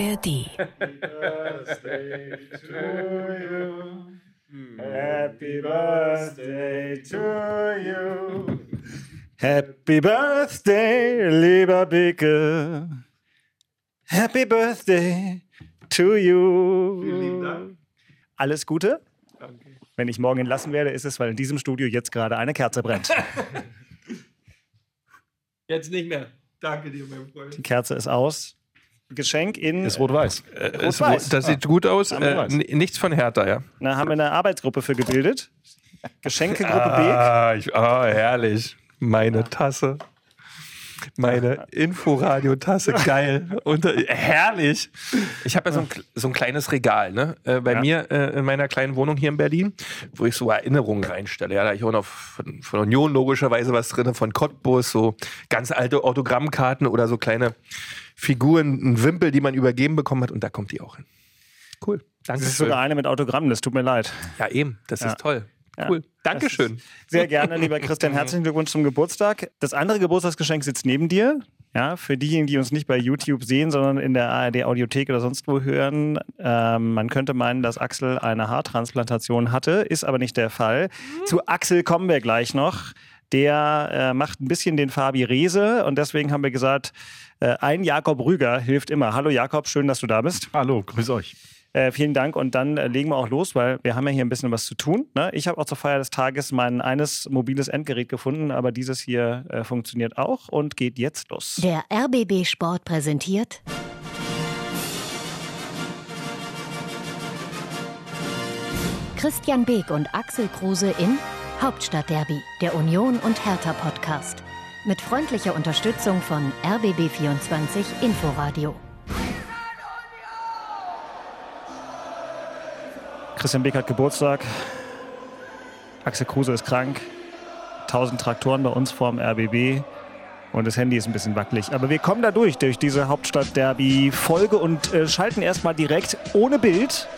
ARD. Happy Birthday to you. Happy Birthday, lieber Bicke. Happy Birthday to you. Vielen lieben Dank. Alles Gute. Danke. Wenn ich morgen entlassen werde, ist es, weil in diesem Studio jetzt gerade eine Kerze brennt. Jetzt nicht mehr. Danke dir, mein Freund. Die Kerze ist aus. Geschenk in. Ist rot-weiß. Äh, ist Rot-Weiß. rot- das sieht gut aus. Wir Äh, weiß. nichts von Hertha, ja. Da haben wir eine Arbeitsgruppe für gebildet. Geschenkegruppe Ah, ich, ah herrlich. Meine Tasse. Meine Inforadio-Tasse, geil. Und, äh, herrlich. Ich habe ja so ein, so ein kleines Regal, ne? Äh, bei Ja. mir äh, in meiner kleinen Wohnung hier in Berlin, wo ich so Erinnerungen reinstelle. Ja, da ich auch noch von, von Union logischerweise was drin, von Cottbus, so ganz alte Autogrammkarten oder so kleine Figuren, ein Wimpel, die man übergeben bekommen hat. Und da kommt die auch hin. Cool. Danke Das ist sogar eine mit Autogrammen, das tut mir leid. Ja, eben. Das Ja. ist toll. Ja. Cool. Dankeschön. Sehr gerne, lieber Christian. Herzlichen Glückwunsch zum Geburtstag. Das andere Geburtstagsgeschenk sitzt neben dir. Ja, für diejenigen, die uns nicht bei YouTube sehen, sondern in der ARD Audiothek oder sonst wo hören, ähm, man könnte meinen, dass Axel eine Haartransplantation hatte, ist aber nicht der Fall. Zu Axel kommen wir gleich noch. Der äh, macht ein bisschen den Fabi Rehse und deswegen haben wir gesagt, äh, ein Jakob Rüger hilft immer. Hallo Jakob, schön, dass du da bist. Hallo, grüß euch. Äh, vielen Dank und dann äh, legen wir auch los, weil wir haben ja hier ein bisschen was zu tun. Ne? Ich habe auch zur Feier des Tages mein eines mobiles Endgerät gefunden, aber dieses hier äh, funktioniert auch und geht jetzt los. Der RBB Sport präsentiert Christian Beek und Axel Kruse in Hauptstadtderby, der Union und Hertha Podcast. Mit freundlicher Unterstützung von RBB24 Inforadio. Christian Beck hat Geburtstag. Axel Kruse ist krank. Tausend Traktoren bei uns vorm RBB. Und das Handy ist ein bisschen wackelig. Aber wir kommen da durch, durch diese Hauptstadt-Derby-Folge und äh, schalten erstmal direkt ohne Bild.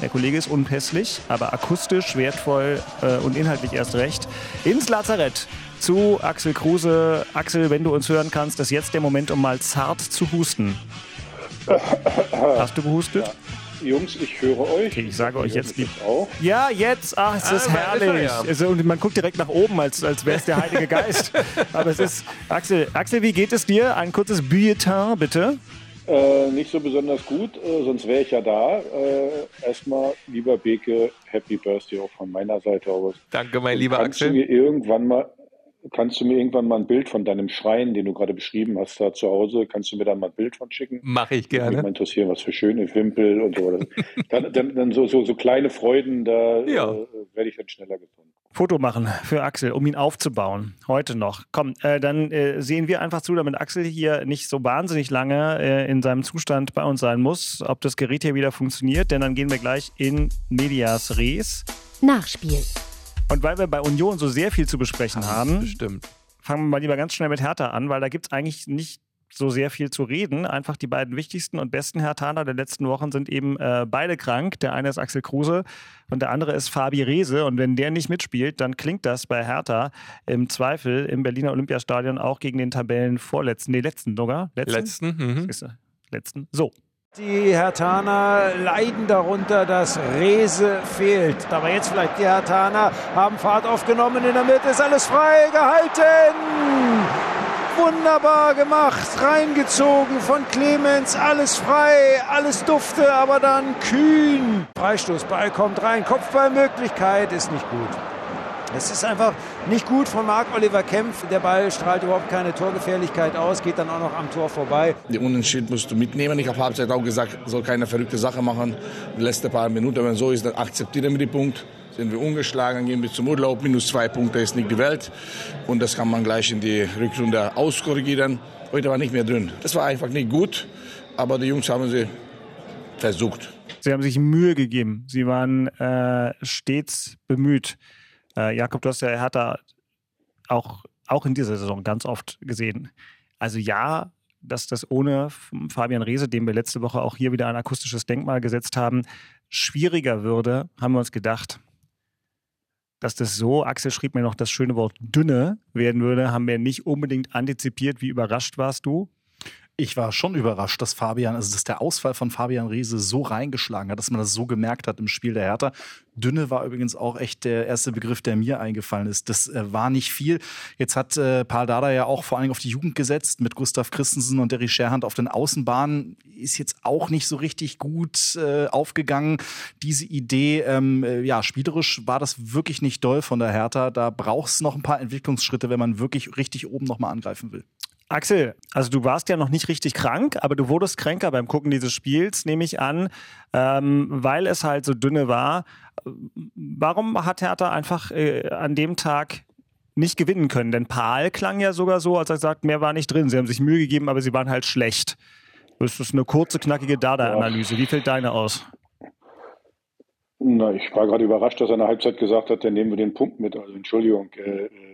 Der Kollege ist unpässlich, aber akustisch wertvoll äh, und inhaltlich erst recht. Ins Lazarett zu Axel Kruse. Axel, wenn du uns hören kannst, ist jetzt der Moment, um mal zart zu husten. Hast du gehustet? Jungs, ich höre euch. Okay, ich sage euch jetzt lieb- auch. Ja, jetzt, ach, es ist Ah, da ist er herrlich. ja. Also, und man guckt direkt nach oben, als, als wäre es der Heilige Geist. Aber es ist, Axel, Axel, wie geht es dir? Ein kurzes Bulletin, bitte. Äh, nicht so besonders gut, äh, sonst wäre ich ja da. Äh, erstmal, lieber Beke, Happy Birthday auch von meiner Seite aus. Danke, mein lieber kannst Axel. Du mir irgendwann mal, kannst du mir irgendwann mal ein Bild von deinem Schrein, den du gerade beschrieben hast, da zu Hause, kannst du mir da mal ein Bild von schicken? Mache ich Würde mich mal gerne. interessieren, was für schöne Wimpel und so. dann, dann, dann so, so, so kleine Freuden, da Ja. äh, werde ich dann schneller gefunden. Foto machen für Axel, um ihn aufzubauen. Heute noch. Komm, äh, dann äh, sehen wir einfach zu, damit Axel hier nicht so wahnsinnig lange äh, in seinem Zustand bei uns sein muss, ob das Gerät hier wieder funktioniert, denn dann gehen wir gleich in Medias Res. Nachspiel. Und weil wir bei Union so sehr viel zu besprechen haben, Bestimmt. fangen wir mal lieber ganz schnell mit Hertha an, weil da gibt es eigentlich nicht so sehr viel zu reden. Einfach die beiden wichtigsten und besten Herthaner der letzten Wochen sind eben äh, beide krank. Der eine ist Axel Kruse und der andere ist Fabi Rehse. Und wenn der nicht mitspielt, dann klingt das bei Hertha im Zweifel im Berliner Olympiastadion auch gegen den Tabellenvorletzten, nee, letzten sogar. Letzten? Letzten. Mhm. Letzten. So. Die Hertaner leiden darunter, dass Rese fehlt. Aber jetzt vielleicht die Hertaner haben Fahrt aufgenommen. In der Mitte ist alles frei gehalten. Wunderbar gemacht, reingezogen von Clemens, alles frei, alles dufte, aber dann kühn. Freistoßball kommt rein, Kopfballmöglichkeit ist nicht gut. Es ist einfach nicht gut von Marc-Oliver Kempf. Der Ball strahlt überhaupt keine Torgefährlichkeit aus, geht dann auch noch am Tor vorbei. Die Unentschieden musst du mitnehmen. Ich habe Halbzeit auch gesagt, soll keine verrückte Sache machen. Die letzten paar Minuten, wenn so ist, dann akzeptieren wir den Punkt. Sind wir ungeschlagen, gehen wir zum Urlaub. Minus zwei Punkte ist nicht die Welt. Und das kann man gleich in die Rückrunde auskorrigieren. Heute war nicht mehr drin. Das war einfach nicht gut. Aber die Jungs haben sie versucht. Sie haben sich Mühe gegeben. Sie waren äh, stets bemüht. Äh, Jakob, du hast ja Hertha auch, auch in dieser Saison ganz oft gesehen. Also ja, dass das ohne Fabian Reese, dem wir letzte Woche auch hier wieder ein akustisches Denkmal gesetzt haben, schwieriger würde, haben wir uns gedacht. Dass das so, Axel schrieb mir noch das schöne Wort dünne werden würde, haben wir nicht unbedingt antizipiert. Wie überrascht warst du? Ich war schon überrascht, dass Fabian, also dass der Ausfall von Fabian Riese so reingeschlagen hat, dass man das so gemerkt hat im Spiel der Hertha. Dünne war übrigens auch echt der erste Begriff, der mir eingefallen ist. Das äh, war nicht viel. Jetzt hat äh, Paul Dada ja auch vor allem auf die Jugend gesetzt mit Gustav Christensen und Derry Scherhand auf den Außenbahnen. Ist jetzt auch nicht so richtig gut äh, aufgegangen. Diese Idee, ähm, äh, ja, spielerisch war das wirklich nicht doll von der Hertha. Da braucht es noch ein paar Entwicklungsschritte, wenn man wirklich richtig oben nochmal angreifen will. Axel, also du warst ja noch nicht richtig krank, aber du wurdest kränker beim Gucken dieses Spiels, nehme ich an, ähm, weil es halt so dünne war. Warum hat Hertha einfach äh, an dem Tag nicht gewinnen können? Denn Paul klang ja sogar so, als er sagt, mehr war nicht drin. Sie haben sich Mühe gegeben, aber sie waren halt schlecht. Das ist eine kurze, knackige Dada-Analyse. Wie fällt deine aus? Na, ich war gerade überrascht, dass er in der Halbzeit gesagt hat, dann nehmen wir den Punkt mit. Also Entschuldigung, äh, äh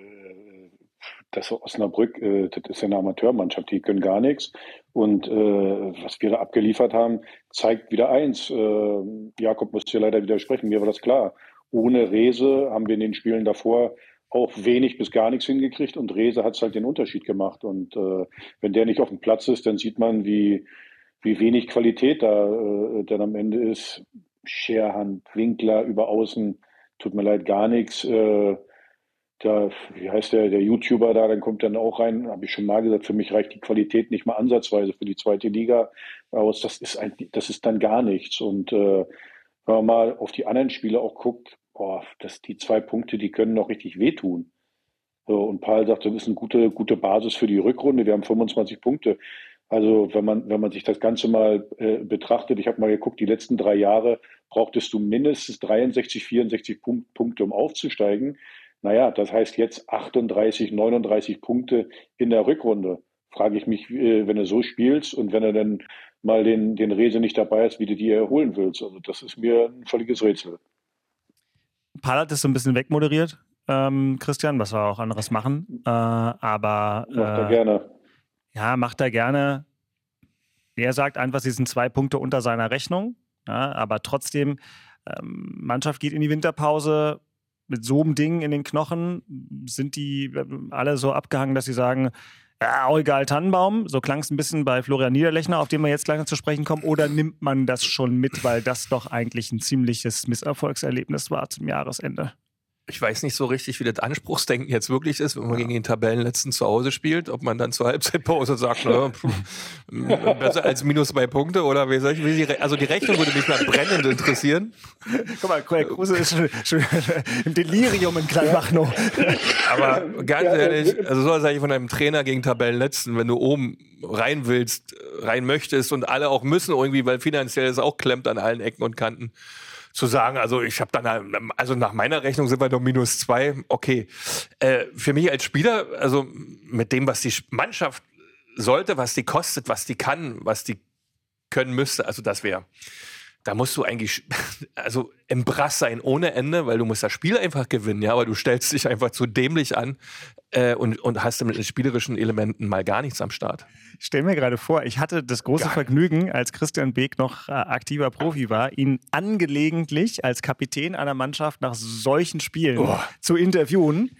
das Osnabrück, äh, das ist ja eine Amateurmannschaft, die können gar nichts. Und äh, was wir da abgeliefert haben, zeigt wieder eins. Äh, Jakob muss hier leider widersprechen, mir war das klar. Ohne Rese haben wir in den Spielen davor auch wenig bis gar nichts hingekriegt und Rese hat es halt den Unterschied gemacht. Und äh, wenn der nicht auf dem Platz ist, dann sieht man, wie, wie wenig Qualität da äh, dann am Ende ist. Scherhand, Winkler über außen, tut mir leid, gar nichts. Äh, da, wie heißt der, der YouTuber da, dann kommt dann auch rein, habe ich schon mal gesagt, für mich reicht die Qualität nicht mal ansatzweise für die zweite Liga aus. Das ist, ein, das ist dann gar nichts. Und äh, wenn man mal auf die anderen Spiele auch guckt, boah, das, die zwei Punkte, die können noch richtig wehtun. So, und Paul sagt, das ist eine gute, gute Basis für die Rückrunde. Wir haben 25 Punkte. Also wenn man, wenn man sich das Ganze mal äh, betrachtet, ich habe mal geguckt, die letzten drei Jahre brauchtest du mindestens 63, 64 Punkte, um aufzusteigen. Naja, das heißt jetzt 38, 39 Punkte in der Rückrunde. Frage ich mich, äh, wenn du so spielst und wenn er dann mal den, den Rese nicht dabei ist, wie du die erholen willst. Also das ist mir ein völliges Rätsel. Paul hat das so ein bisschen wegmoderiert, ähm, Christian, was wir auch anderes machen. Äh, aber äh, macht er gerne. Ja, macht er gerne. Er sagt einfach, sie sind zwei Punkte unter seiner Rechnung. Ja, aber trotzdem, ähm, Mannschaft geht in die Winterpause mit so einem Ding in den Knochen sind die äh, alle so abgehangen, dass sie sagen, ja, auch egal, Tannenbaum. So klang es ein bisschen bei Florian Niederlechner, auf den wir jetzt gleich noch zu sprechen kommen. Oder nimmt man das schon mit, weil das doch eigentlich ein ziemliches Misserfolgserlebnis war zum Jahresende? Ich weiß nicht so richtig, wie das Anspruchsdenken jetzt wirklich ist, wenn man ja. gegen den Tabellenletzten zu Hause spielt, ob man dann zur Halbzeitpause sagt, ne, besser als minus zwei Punkte oder wie soll ich, wie die, also die Rechnung würde mich mal brennend interessieren. Guck mal, Herr Kruse ist schon, schon im Delirium in Kleinmachnow. Aber ganz ehrlich, also so sage ich von einem Trainer gegen Tabellenletzten, wenn du oben rein willst, rein möchtest und alle auch müssen irgendwie, weil finanziell es auch klemmt an allen Ecken und Kanten zu sagen, also ich habe dann, also nach meiner Rechnung sind wir noch minus zwei, okay. Äh, für mich als Spieler, also mit dem, was die Mannschaft sollte, was die kostet, was die kann, was die können müsste, also das wäre da musst du eigentlich also im Brass sein ohne Ende, weil du musst das Spiel einfach gewinnen, ja, aber du stellst dich einfach zu dämlich an äh, und, und hast mit den spielerischen Elementen mal gar nichts am Start. Ich stelle mir gerade vor, ich hatte das große Geil. Vergnügen, als Christian Beek noch äh, aktiver Profi war, ihn angelegentlich als Kapitän einer Mannschaft nach solchen Spielen oh. zu interviewen.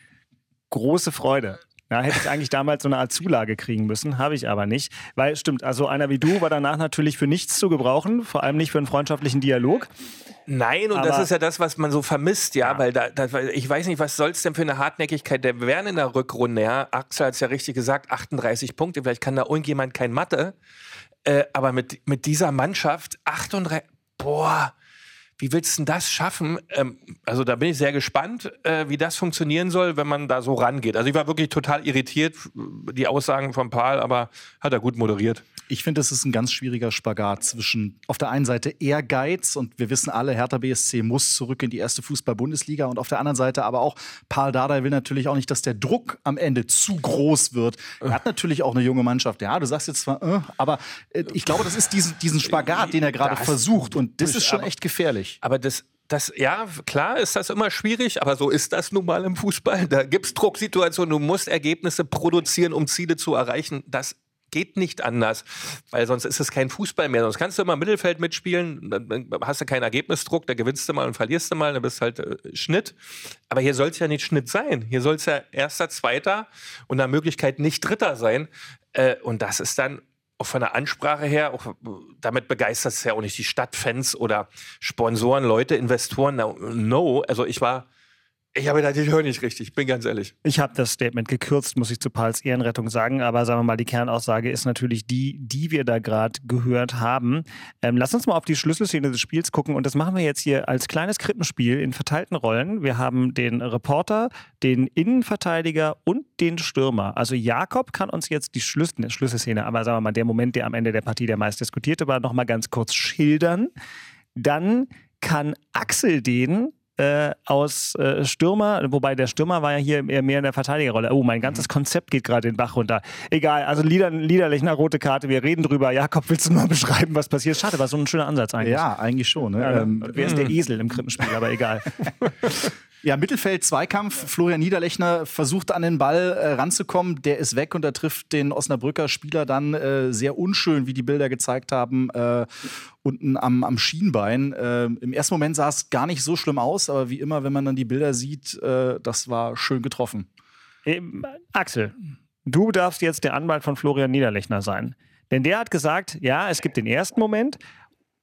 Große Freude. Ja, hätte ich eigentlich damals so eine Art Zulage kriegen müssen, habe ich aber nicht. Weil, stimmt, also einer wie du war danach natürlich für nichts zu gebrauchen, vor allem nicht für einen freundschaftlichen Dialog. Nein, und aber, das ist ja das, was man so vermisst, ja, ja. weil da, da, ich weiß nicht, was soll es denn für eine Hartnäckigkeit der werden in der Rückrunde, ja. Axel hat es ja richtig gesagt, 38 Punkte, vielleicht kann da irgendjemand kein Mathe, äh, aber mit, mit dieser Mannschaft 38, boah, wie willst du denn das schaffen? Ähm, also da bin ich sehr gespannt, äh, wie das funktionieren soll, wenn man da so rangeht. Also ich war wirklich total irritiert, die Aussagen von Paul, aber hat er gut moderiert. Ich finde, es ist ein ganz schwieriger Spagat zwischen auf der einen Seite Ehrgeiz und wir wissen alle, Hertha BSC muss zurück in die erste Fußball-Bundesliga und auf der anderen Seite aber auch, Paul Dardai will natürlich auch nicht, dass der Druck am Ende zu groß wird. Er hat natürlich auch eine junge Mannschaft. Ja, du sagst jetzt zwar, äh, aber äh, ich glaube, das ist diesen, diesen Spagat, den er gerade versucht und das ist schon echt gefährlich. Aber das, das, ja, klar ist das immer schwierig, aber so ist das nun mal im Fußball. Da gibt es Drucksituationen, du musst Ergebnisse produzieren, um Ziele zu erreichen. Das geht nicht anders, weil sonst ist es kein Fußball mehr. Sonst kannst du immer im Mittelfeld mitspielen, dann hast du keinen Ergebnisdruck, da gewinnst du mal und verlierst du mal, dann bist halt äh, Schnitt. Aber hier soll es ja nicht Schnitt sein. Hier soll es ja erster, zweiter und nach Möglichkeit nicht dritter sein. Äh, und das ist dann auch von der Ansprache her, auch damit begeistert es ja auch nicht die Stadtfans oder Sponsoren, Leute, Investoren. No, also ich war ich habe gedacht, ich höre nicht richtig, bin ganz ehrlich. Ich habe das Statement gekürzt, muss ich zu Pauls Ehrenrettung sagen, aber sagen wir mal, die Kernaussage ist natürlich die, die wir da gerade gehört haben. Ähm, lass uns mal auf die Schlüsselszene des Spiels gucken und das machen wir jetzt hier als kleines Krippenspiel in verteilten Rollen. Wir haben den Reporter, den Innenverteidiger und den Stürmer. Also Jakob kann uns jetzt die Schlüssel, Schlüsselszene, aber sagen wir mal, der Moment, der am Ende der Partie der meist diskutierte war, nochmal ganz kurz schildern. Dann kann Axel den äh, aus äh, Stürmer, wobei der Stürmer war ja hier eher mehr in der Verteidigerrolle. Oh, mein ganzes. Konzept geht gerade den Bach runter. Egal, also Lieder, Liederlechner, rote Karte, wir reden drüber. Jakob, willst du mal beschreiben, was passiert? Schade, war so ein schöner Ansatz eigentlich. Ja, eigentlich schon. Ne? Ja, ähm, wer ist der Esel im Krippenspiel, aber egal. Ja, Mittelfeld, Zweikampf. Florian Niederlechner versucht an den Ball äh, ranzukommen. Der ist weg und er trifft den Osnabrücker Spieler dann äh, sehr unschön, wie die Bilder gezeigt haben, äh, unten am, am Schienbein. Äh, Im ersten Moment sah es gar nicht so schlimm aus, aber wie immer, wenn man dann die Bilder sieht, äh, das war schön getroffen. Ähm, Axel, du darfst jetzt der Anwalt von Florian Niederlechner sein. Denn der hat gesagt, ja, es gibt den ersten Moment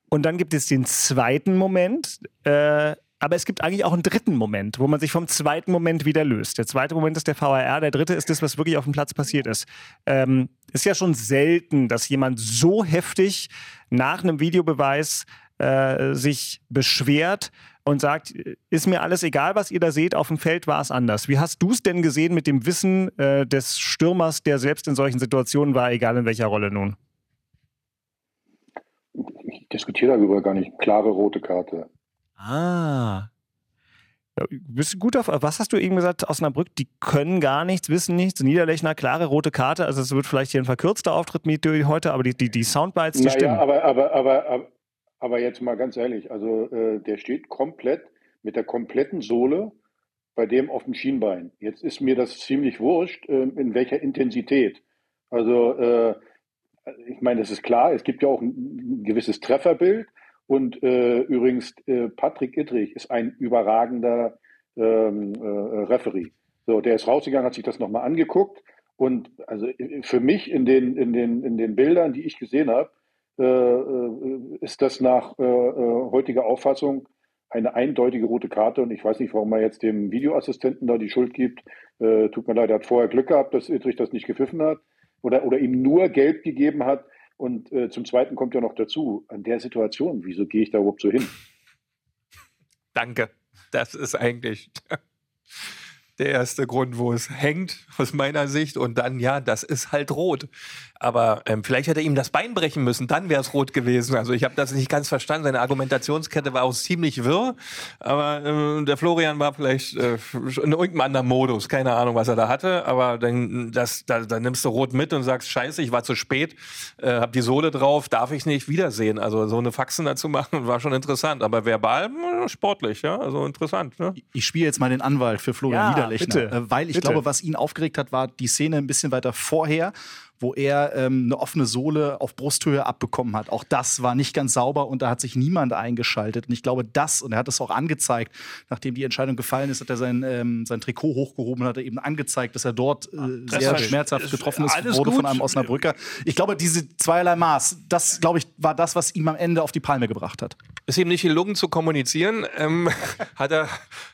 und dann gibt es den zweiten Moment. Äh, aber es gibt eigentlich auch einen dritten Moment, wo man sich vom zweiten Moment wieder löst. Der zweite Moment ist der VAR, der dritte ist das, was wirklich auf dem Platz passiert ist. Ähm, ist ja schon selten, dass jemand so heftig nach einem Videobeweis äh, sich beschwert und sagt, ist mir alles egal, was ihr da seht, auf dem Feld war es anders. Wie hast du es denn gesehen mit dem Wissen äh, des Stürmers, der selbst in solchen Situationen war, egal in welcher Rolle nun? Ich diskutiere darüber gar nicht. Klare rote Karte. Ah. Ja, bist du gut auf, was hast du eben gesagt, Osnabrück, die können gar nichts, wissen nichts, Niederlechner, klare rote Karte, also es wird vielleicht hier ein verkürzter Auftritt mit heute, aber die, die, die Soundbites, die naja, stimmen. Aber, aber, aber, aber, aber jetzt mal ganz ehrlich, also äh, der steht komplett mit der kompletten Sohle bei dem auf dem Schienbein. Jetzt ist mir das ziemlich wurscht, äh, in welcher Intensität. Also äh, ich meine, das ist klar, es gibt ja auch ein, ein gewisses Trefferbild, und äh, übrigens, äh, Patrick Ittrich ist ein überragender ähm, äh, Referee. So, der ist rausgegangen, hat sich das nochmal angeguckt. Und also äh, für mich in den, in den, in den Bildern, die ich gesehen habe, äh, äh, ist das nach heutiger Auffassung eine eindeutige rote Karte. Und ich weiß nicht, warum man jetzt dem Videoassistenten da die Schuld gibt. tut mir leid, er hat vorher Glück gehabt, dass Ittrich das nicht gepfiffen hat oder, oder ihm nur gelb gegeben hat. Und äh, zum Zweiten kommt ja noch dazu, an der Situation, wieso gehe ich da überhaupt so hin? Danke. Das ist eigentlich der erste Grund, wo es hängt, aus meiner Sicht. Und dann, ja, das ist halt rot. Aber ähm, vielleicht hätte er ihm das Bein brechen müssen, dann wäre es rot gewesen. Also ich habe das nicht ganz verstanden. Seine Argumentationskette war auch ziemlich wirr. Aber äh, der Florian war vielleicht äh, in irgendeinem anderen Modus. Keine Ahnung, was er da hatte. Aber dann, das, da, dann nimmst du rot mit und sagst, scheiße, ich war zu spät, äh, hab die Sohle drauf, darf ich nicht wiedersehen. Also so eine Faxen dazu machen, war schon interessant. Aber verbal, sportlich, ja, also interessant. Ne? Ich spiele jetzt mal den Anwalt für Florian ja, Niederlechner. Bitte, äh, weil ich bitte. glaube, was ihn aufgeregt hat, war die Szene ein bisschen weiter vorher wo er ähm, eine offene Sohle auf Brusthöhe abbekommen hat. Auch das war nicht ganz sauber und da hat sich niemand eingeschaltet. Und ich glaube, das, und er hat es auch angezeigt, nachdem die Entscheidung gefallen ist, hat er sein, ähm, sein Trikot hochgehoben und hat er eben angezeigt, dass er dort äh, sehr schmerzhaft getroffen ist, wurde gut. von einem Osnabrücker. Ich glaube, diese zweierlei Maß, das, glaube ich, war das, was ihm am Ende auf die Palme gebracht hat. Ist ihm nicht gelungen zu kommunizieren, ähm, hat, er,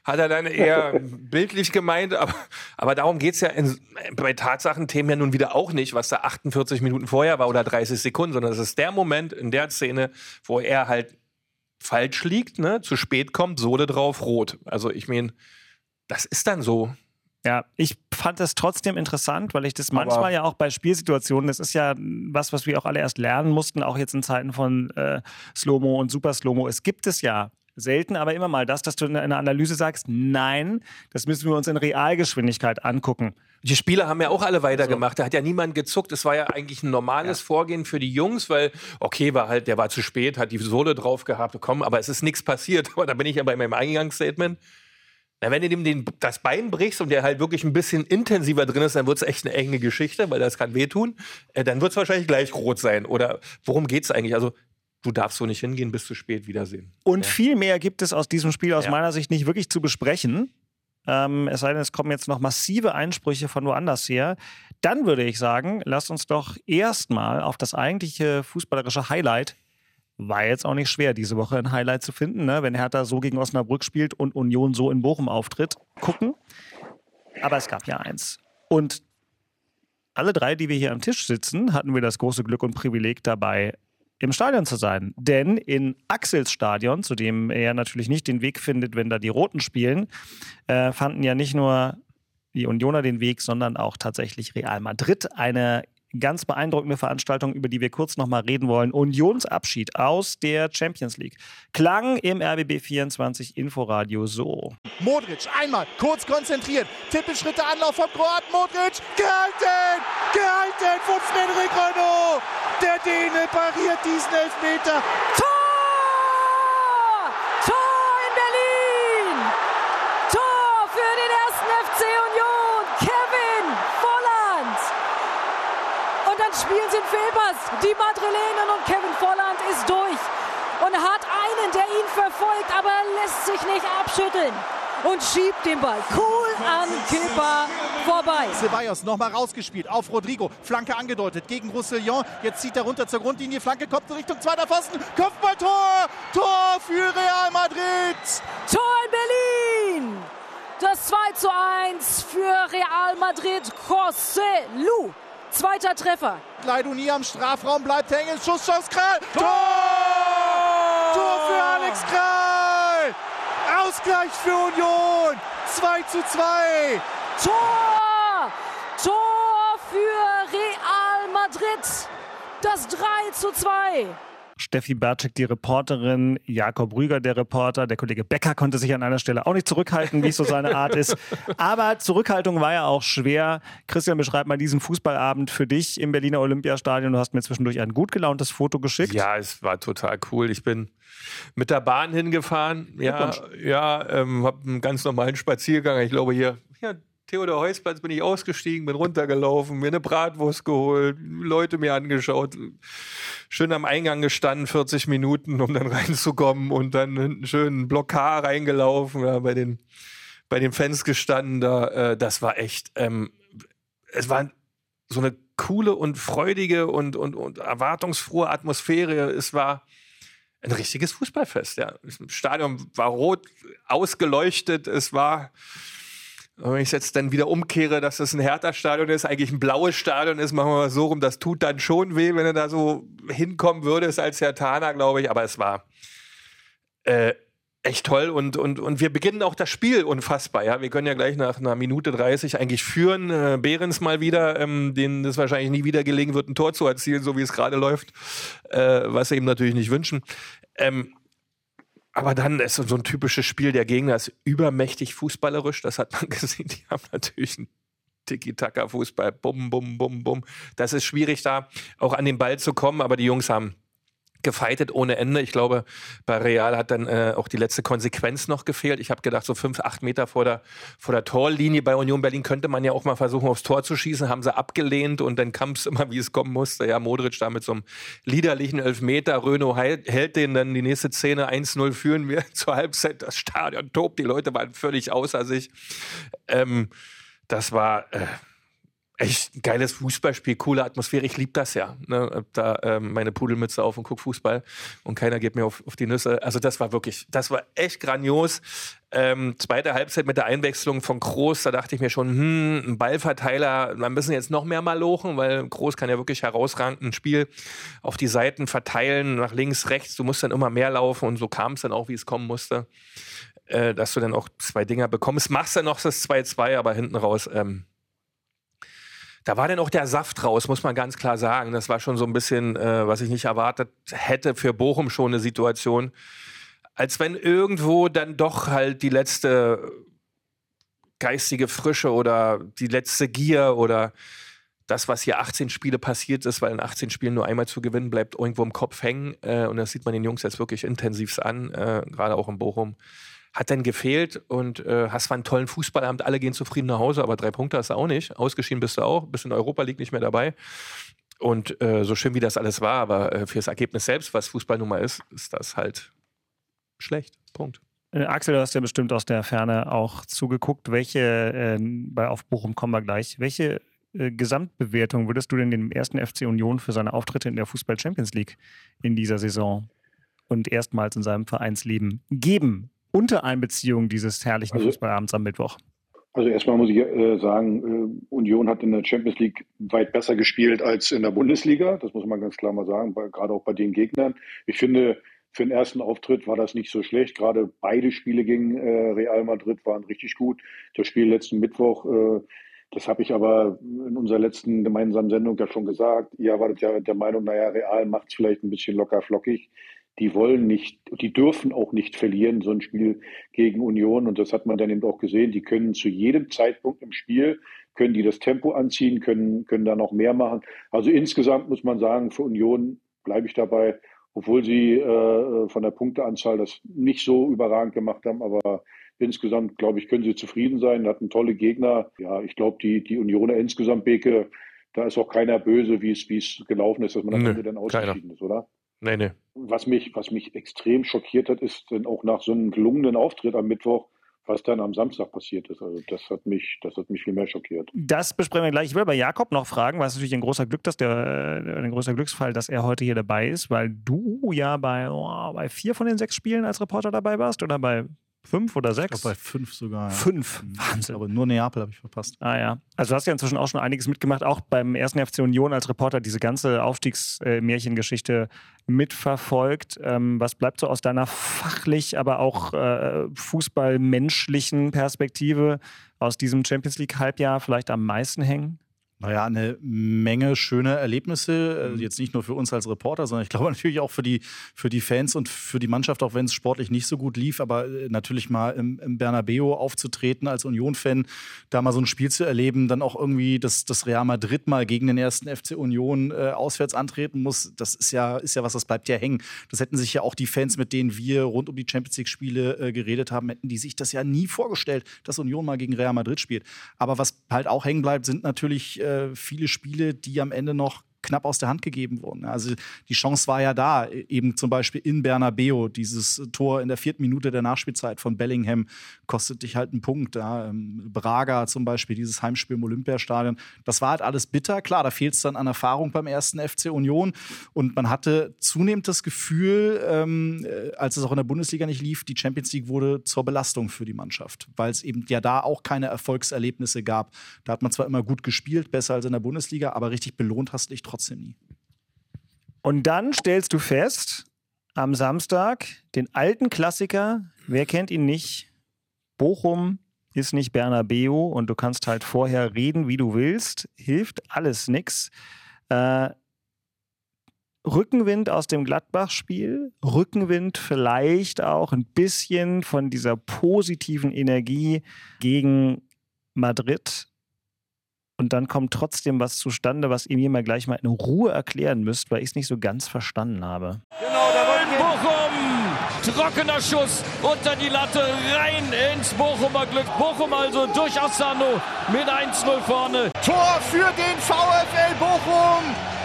hat er dann eher bildlich gemeint, aber, aber darum geht es ja in, bei Tatsachenthemen ja nun wieder auch nicht, was da 48 Minuten vorher war oder 30 Sekunden, sondern es ist der Moment in der Szene, wo er halt falsch liegt, ne, zu spät kommt, Sohle drauf, rot. Also ich meine, das ist dann so. Ja, ich fand das trotzdem interessant, weil ich das Aber manchmal ja auch bei Spielsituationen, das ist ja was, was wir auch alle erst lernen mussten, auch jetzt in Zeiten von äh, Slow-Mo und Super Slow-Mo. Es gibt es ja selten, aber immer mal das, dass du in einer Analyse sagst, nein, das müssen wir uns in Realgeschwindigkeit angucken. Die Spieler haben ja auch alle weitergemacht. Da hat ja niemand gezuckt. Es war ja eigentlich ein normales ja. Vorgehen für die Jungs, weil, okay, war halt, der war zu spät, hat die Sohle drauf gehabt, komm, aber es ist nichts passiert. Aber da bin ich ja bei meinem Eingangsstatement. Na, wenn du dem den, das Bein brichst und der halt wirklich ein bisschen intensiver drin ist, dann wird es echt eine enge Geschichte, weil das kann wehtun. Äh, dann wird es wahrscheinlich gleich rot sein. Oder worum geht es eigentlich? Also du darfst so nicht hingehen, bis zu spät wiedersehen. Und ja. viel mehr gibt es aus diesem Spiel aus ja. meiner Sicht nicht wirklich zu besprechen. Ähm, es sei denn, es kommen jetzt noch massive Einsprüche von woanders her. Dann würde ich sagen, lasst uns doch erstmal auf das eigentliche fußballerische Highlight war jetzt auch nicht schwer, diese Woche ein Highlight zu finden, ne? wenn Hertha so gegen Osnabrück spielt und Union so in Bochum auftritt. Gucken. Aber es gab ja eins. Und alle drei, die wir hier am Tisch sitzen, hatten wir das große Glück und Privileg dabei, im Stadion zu sein. Denn in Axels Stadion, zu dem er natürlich nicht den Weg findet, wenn da die Roten spielen, äh, fanden ja nicht nur die Unioner den Weg, sondern auch tatsächlich Real Madrid. Eine ganz beeindruckende Veranstaltung, über die wir kurz nochmal reden wollen. Unionsabschied aus der Champions League. Klang im RBB 24 Inforadio so. Modric einmal kurz konzentriert. Tippelschritte Anlauf vom Kroaten Modric. Gehalten! Gehalten von Frederik Renault. Der Däne pariert diesen Elfmeter. Tor! Tor in Berlin! Tor für den ersten FC Union! Kevin Volland! Und dann spielen sie in Fehlpass. Die Madrilenen und Kevin Volland ist durch und hat einen, der ihn verfolgt, aber er lässt sich nicht abschütteln und schiebt den Ball cool an Kepa vorbei. Ceballos nochmal rausgespielt auf Rodrigo. Flanke angedeutet gegen Roussillon. Jetzt zieht er runter zur Grundlinie. Flanke kommt in Richtung zweiter Pfosten. Kopfballtor! Tor für Real Madrid! Tor in Berlin! Das 2 zu 1 für Real Madrid. José Lu. Zweiter Treffer. Leiduni am Strafraum bleibt hängen. Schusschance Kral. Tor! Tor für Alex Kral! Ausgleich für Union. 2 zu 2. Tor! Tor für Real Madrid. Das 3 zu 2. Steffi Bertschek, die Reporterin, Jakob Rüger, der Reporter, der Kollege Becker konnte sich an einer Stelle auch nicht zurückhalten, wie es so seine Art ist. Aber Zurückhaltung war ja auch schwer. Christian, beschreib mal diesen Fußballabend für dich im Berliner Olympiastadion. Du hast mir zwischendurch ein gut gelauntes Foto geschickt. Ja, es war total cool. Ich bin mit der Bahn hingefahren. Ja, ja, ähm, habe einen ganz normalen Spaziergang. Ich glaube hier, ja, Theodor Heusplatz bin ich ausgestiegen, bin runtergelaufen, mir eine Bratwurst geholt, Leute mir angeschaut, schön am Eingang gestanden, 40 Minuten, um dann reinzukommen und dann einen schönen Block reingelaufen, ja, bei den bei den Fans gestanden. Da, äh, das war echt, ähm, es war so eine coole und freudige und, und, und erwartungsfrohe Atmosphäre. Es war ein richtiges Fußballfest. Ja. Das Stadion war rot ausgeleuchtet. Es war, wenn ich es jetzt dann wieder umkehre, dass das ein Hertha-Stadion ist, eigentlich ein blaues Stadion ist, machen wir mal so rum. Das tut dann schon weh, wenn du da so hinkommen würdest als Hertaner, glaube ich. Aber es war äh, echt toll und, und, und wir beginnen auch das Spiel unfassbar. Ja? Wir können ja gleich nach einer Minute 30 eigentlich führen. Äh, Behrens mal wieder, ähm, denen es wahrscheinlich nie wieder gelegen wird, ein Tor zu erzielen, so wie es gerade läuft, äh, was sie ihm natürlich nicht wünschen. Ähm, aber dann ist so ein typisches Spiel, der Gegner ist übermächtig fußballerisch, das hat man gesehen. Die haben natürlich einen Tiki-Taka-Fußball, bum, bum, bum, bum. Das ist schwierig da auch an den Ball zu kommen, aber die Jungs haben gefeitet ohne Ende. Ich glaube, bei Real hat dann äh, auch die letzte Konsequenz noch gefehlt. Ich habe gedacht, so fünf, acht Meter vor der, vor der Torlinie bei Union Berlin könnte man ja auch mal versuchen, aufs Tor zu schießen. Haben sie abgelehnt und dann kam es immer, wie es kommen musste. Ja, Modric da mit so einem liederlichen Elfmeter. Röno hält den dann die nächste Szene 1-0 führen wir zur Halbzeit. Das Stadion tobt. Die Leute waren völlig außer sich. Ähm, das war... Äh, echt geiles Fußballspiel, coole Atmosphäre. Ich liebe das ja. Ne? Da ähm, meine Pudelmütze auf und guck Fußball und keiner geht mir auf, auf die Nüsse. Also das war wirklich, das war echt grandios. Ähm, zweite Halbzeit mit der Einwechslung von Groß, da dachte ich mir schon, hm, ein Ballverteiler, da müssen jetzt noch mehr malochen, weil Groß kann ja wirklich herausragend ein Spiel auf die Seiten verteilen, nach links, rechts. Du musst dann immer mehr laufen und so kam es dann auch, wie es kommen musste. Äh, dass du dann auch zwei Dinger bekommst. Machst dann noch das 2-2, aber hinten raus ähm, da war dann auch der Saft raus, muss man ganz klar sagen. Das war schon so ein bisschen, äh, was ich nicht erwartet hätte für Bochum schon eine Situation. Als wenn irgendwo dann doch halt die letzte geistige Frische oder die letzte Gier oder das, was hier 18 Spiele passiert ist, weil in 18 Spielen nur einmal zu gewinnen, bleibt irgendwo im Kopf hängen. Äh, und das sieht man den Jungs jetzt wirklich intensiv an, äh, gerade auch in Bochum hat dann gefehlt und äh, hast zwar einen tollen Fußballabend, alle gehen zufrieden nach Hause, aber drei Punkte hast du auch nicht. Ausgeschieden bist du auch, bist in Europa League nicht mehr dabei. Und äh, so schön wie das alles war, aber äh, für das Ergebnis selbst, was Fußball nun mal ist, ist das halt schlecht. Punkt. Äh, Axel, du hast ja bestimmt aus der Ferne auch zugeguckt. Welche, äh, bei Auf Bochum kommen wir gleich, welche äh, Gesamtbewertung würdest du denn dem ersten FC Union für seine Auftritte in der Fußball Champions League in dieser Saison und erstmals in seinem Vereinsleben geben? Unter Einbeziehung dieses herrlichen Also- Fußballabends am Mittwoch. Also erstmal muss ich äh, sagen, äh, Union hat in der Champions League weit besser gespielt als in der Bundesliga. Das muss man ganz klar mal sagen, bei, gerade auch bei den Gegnern. Ich finde, für den ersten Auftritt war das nicht so schlecht. Gerade beide Spiele gegen äh, Real Madrid waren richtig gut. Das Spiel letzten Mittwoch, äh, das habe ich aber in unserer letzten gemeinsamen Sendung ja schon gesagt. Ihr wartet ja der Meinung, naja, Real macht es vielleicht ein bisschen locker flockig. Die wollen nicht, die dürfen auch nicht verlieren, so ein Spiel gegen Union. Und das hat man dann eben auch gesehen. Die können zu jedem Zeitpunkt im Spiel, können die das Tempo anziehen, können, können da noch mehr machen. Also insgesamt muss man sagen, für Union bleibe ich dabei, obwohl sie äh, von der Punkteanzahl das nicht so überragend gemacht haben. Aber insgesamt, glaube ich, können sie zufrieden sein, hatten tolle Gegner. Ja, ich glaube, die, die Unioner insgesamt, Beke, da ist auch keiner böse, wie es, wie es gelaufen ist, dass man am Ende dann ausgeschieden ist, oder? Nee, nee. Was mich, was mich extrem schockiert hat, ist dann auch nach so einem gelungenen Auftritt am Mittwoch, was dann am Samstag passiert ist. Also das hat mich, das hat mich viel mehr schockiert. Das besprechen wir gleich. Ich will bei Jakob noch fragen, weil es natürlich ein großer Glück, dass der, äh, ein großer Glücksfall, dass er heute hier dabei ist, weil du ja bei, oh, bei vier von den sechs Spielen als Reporter dabei warst oder bei fünf oder Ich sechs? glaube bei fünf sogar. Fünf. Mhm. Wahnsinn. Aber nur Neapel habe ich verpasst. Ah ja. Also du hast ja inzwischen auch schon einiges mitgemacht, auch beim ersten FC Union als Reporter diese ganze Aufstiegsmärchengeschichte mitverfolgt. Ähm, was bleibt so aus deiner fachlich, aber auch äh, fußballmenschlichen Perspektive aus diesem Champions League Halbjahr vielleicht am meisten hängen? Naja, eine Menge schöne Erlebnisse, Mhm. äh, jetzt nicht nur für uns als Reporter, sondern ich glaube natürlich auch für die, für die Fans und für die Mannschaft, auch wenn es sportlich nicht so gut lief, aber äh, natürlich mal im, im Bernabeu aufzutreten als Union-Fan, da mal so ein Spiel zu erleben, dann auch irgendwie das, das Real Madrid mal gegen den ersten FC Union äh, auswärts antreten muss, das ist ja, ist ja was, das bleibt ja hängen. Das hätten sich ja auch die Fans, mit denen wir rund um die Champions League-Spiele äh, geredet haben, hätten die sich das ja nie vorgestellt, dass Union mal gegen Real Madrid spielt. Aber was halt auch hängen bleibt, sind natürlich äh, viele Spiele, die am Ende noch knapp aus der Hand gegeben wurden. Also die Chance war ja da, e- eben zum Beispiel in Bernabeu, dieses Tor in der vierten Minute der Nachspielzeit von Bellingham kostet dich halt einen Punkt. Ja. Ähm, Braga zum Beispiel, dieses Heimspiel im Olympiastadion, das war halt alles bitter. Klar, da fehlt es dann an Erfahrung beim ersten FC Union und man hatte zunehmend das Gefühl, ähm, äh, als es auch in der Bundesliga nicht lief, die Champions League wurde zur Belastung für die Mannschaft, weil es eben ja da auch keine Erfolgserlebnisse gab. Da hat man zwar immer gut gespielt, besser als in der Bundesliga, aber richtig belohnt hast du dich trotzdem nie. Und dann stellst du fest, am Samstag, den alten Klassiker, wer kennt ihn nicht? Bochum ist nicht Bernabeu und du kannst halt vorher reden, wie du willst. Hilft alles nix. Äh, Rückenwind aus dem Gladbach-Spiel, Rückenwind vielleicht auch ein bisschen von dieser positiven Energie gegen Madrid. Und dann kommt trotzdem was zustande, was ihr mir mal gleich mal in Ruhe erklären müsst, weil ich es nicht so ganz verstanden habe. Genau, da wird Bochum. Trockener Schuss unter die Latte, rein ins Bochumer Glück. Bochum also durch Asano mit 1-0 vorne. Tor für den VfL Bochum.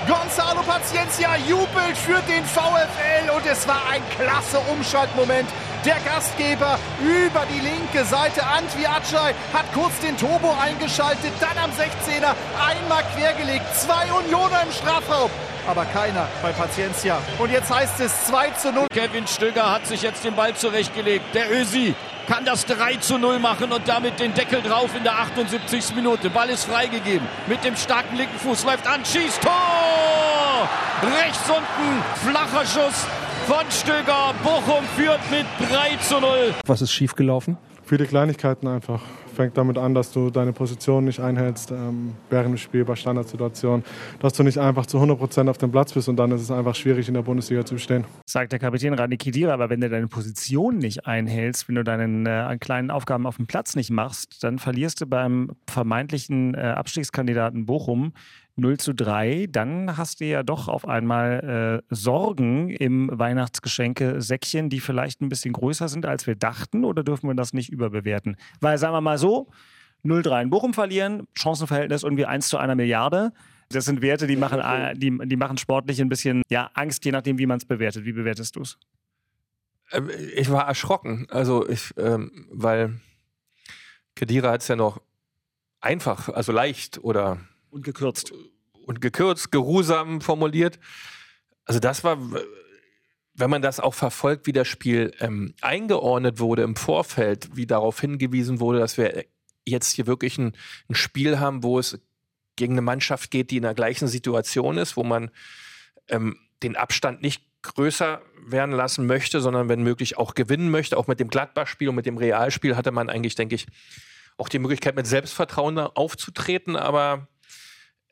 Gonzalo Paciencia jubelt für den VfL und es war ein klasse Umschaltmoment. Der Gastgeber über die linke Seite, Antwi Acay, hat kurz den Turbo eingeschaltet, dann am 16er einmal quergelegt. Zwei Unioner im Strafraum, aber keiner bei Paciencia. Und jetzt heißt es 2 zu 0. Kevin Stöger hat sich jetzt den Ball zurechtgelegt. Der Ösi kann das 3 zu 0 machen und damit den Deckel drauf in der 78. Minute. Ball ist freigegeben. Mit dem starken linken Fuß läuft an, schießt Tor! Rechts unten, flacher Schuss von Stöger. Bochum führt mit 3 zu 0. Was ist schiefgelaufen? Viele Kleinigkeiten einfach. Fängt damit an, dass du deine Position nicht einhältst ähm, während dem Spiel bei Standardsituationen, dass du nicht einfach zu 100 Prozent auf dem Platz bist und dann ist es einfach schwierig in der Bundesliga zu bestehen. Sagt der Kapitän Rani Khedira, aber wenn du deine Position nicht einhältst, wenn du deine äh, kleinen Aufgaben auf dem Platz nicht machst, dann verlierst du beim vermeintlichen äh, Abstiegskandidaten Bochum 0 zu 3. Dann hast du ja doch auf einmal äh, Sorgen im Weihnachtsgeschenke-Säckchen, die vielleicht ein bisschen größer sind, als wir dachten, oder dürfen wir das nicht überbewerten? Weil, sagen wir mal so, 0-3 in Bochum verlieren, Chancenverhältnis irgendwie 1 zu einer Milliarde. Das sind Werte, die machen, äh, die, die machen sportlich ein bisschen ja, Angst, je nachdem, wie man es bewertet. Wie bewertest du es? Ähm, Ich war erschrocken. Also ich, ähm, weil Kedira hat es ja noch einfach, also leicht oder Und gekürzt. Und gekürzt, geruhsam formuliert. Also das war, wenn man das auch verfolgt, wie das Spiel ähm, eingeordnet wurde im Vorfeld, wie darauf hingewiesen wurde, dass wir jetzt hier wirklich ein, ein Spiel haben, wo es gegen eine Mannschaft geht, die in der gleichen Situation ist, wo man ähm, den Abstand nicht größer werden lassen möchte, sondern wenn möglich auch gewinnen möchte. Auch mit dem Gladbach-Spiel und mit dem Realspiel hatte man eigentlich, denke ich, auch die Möglichkeit, mit Selbstvertrauen aufzutreten. Aber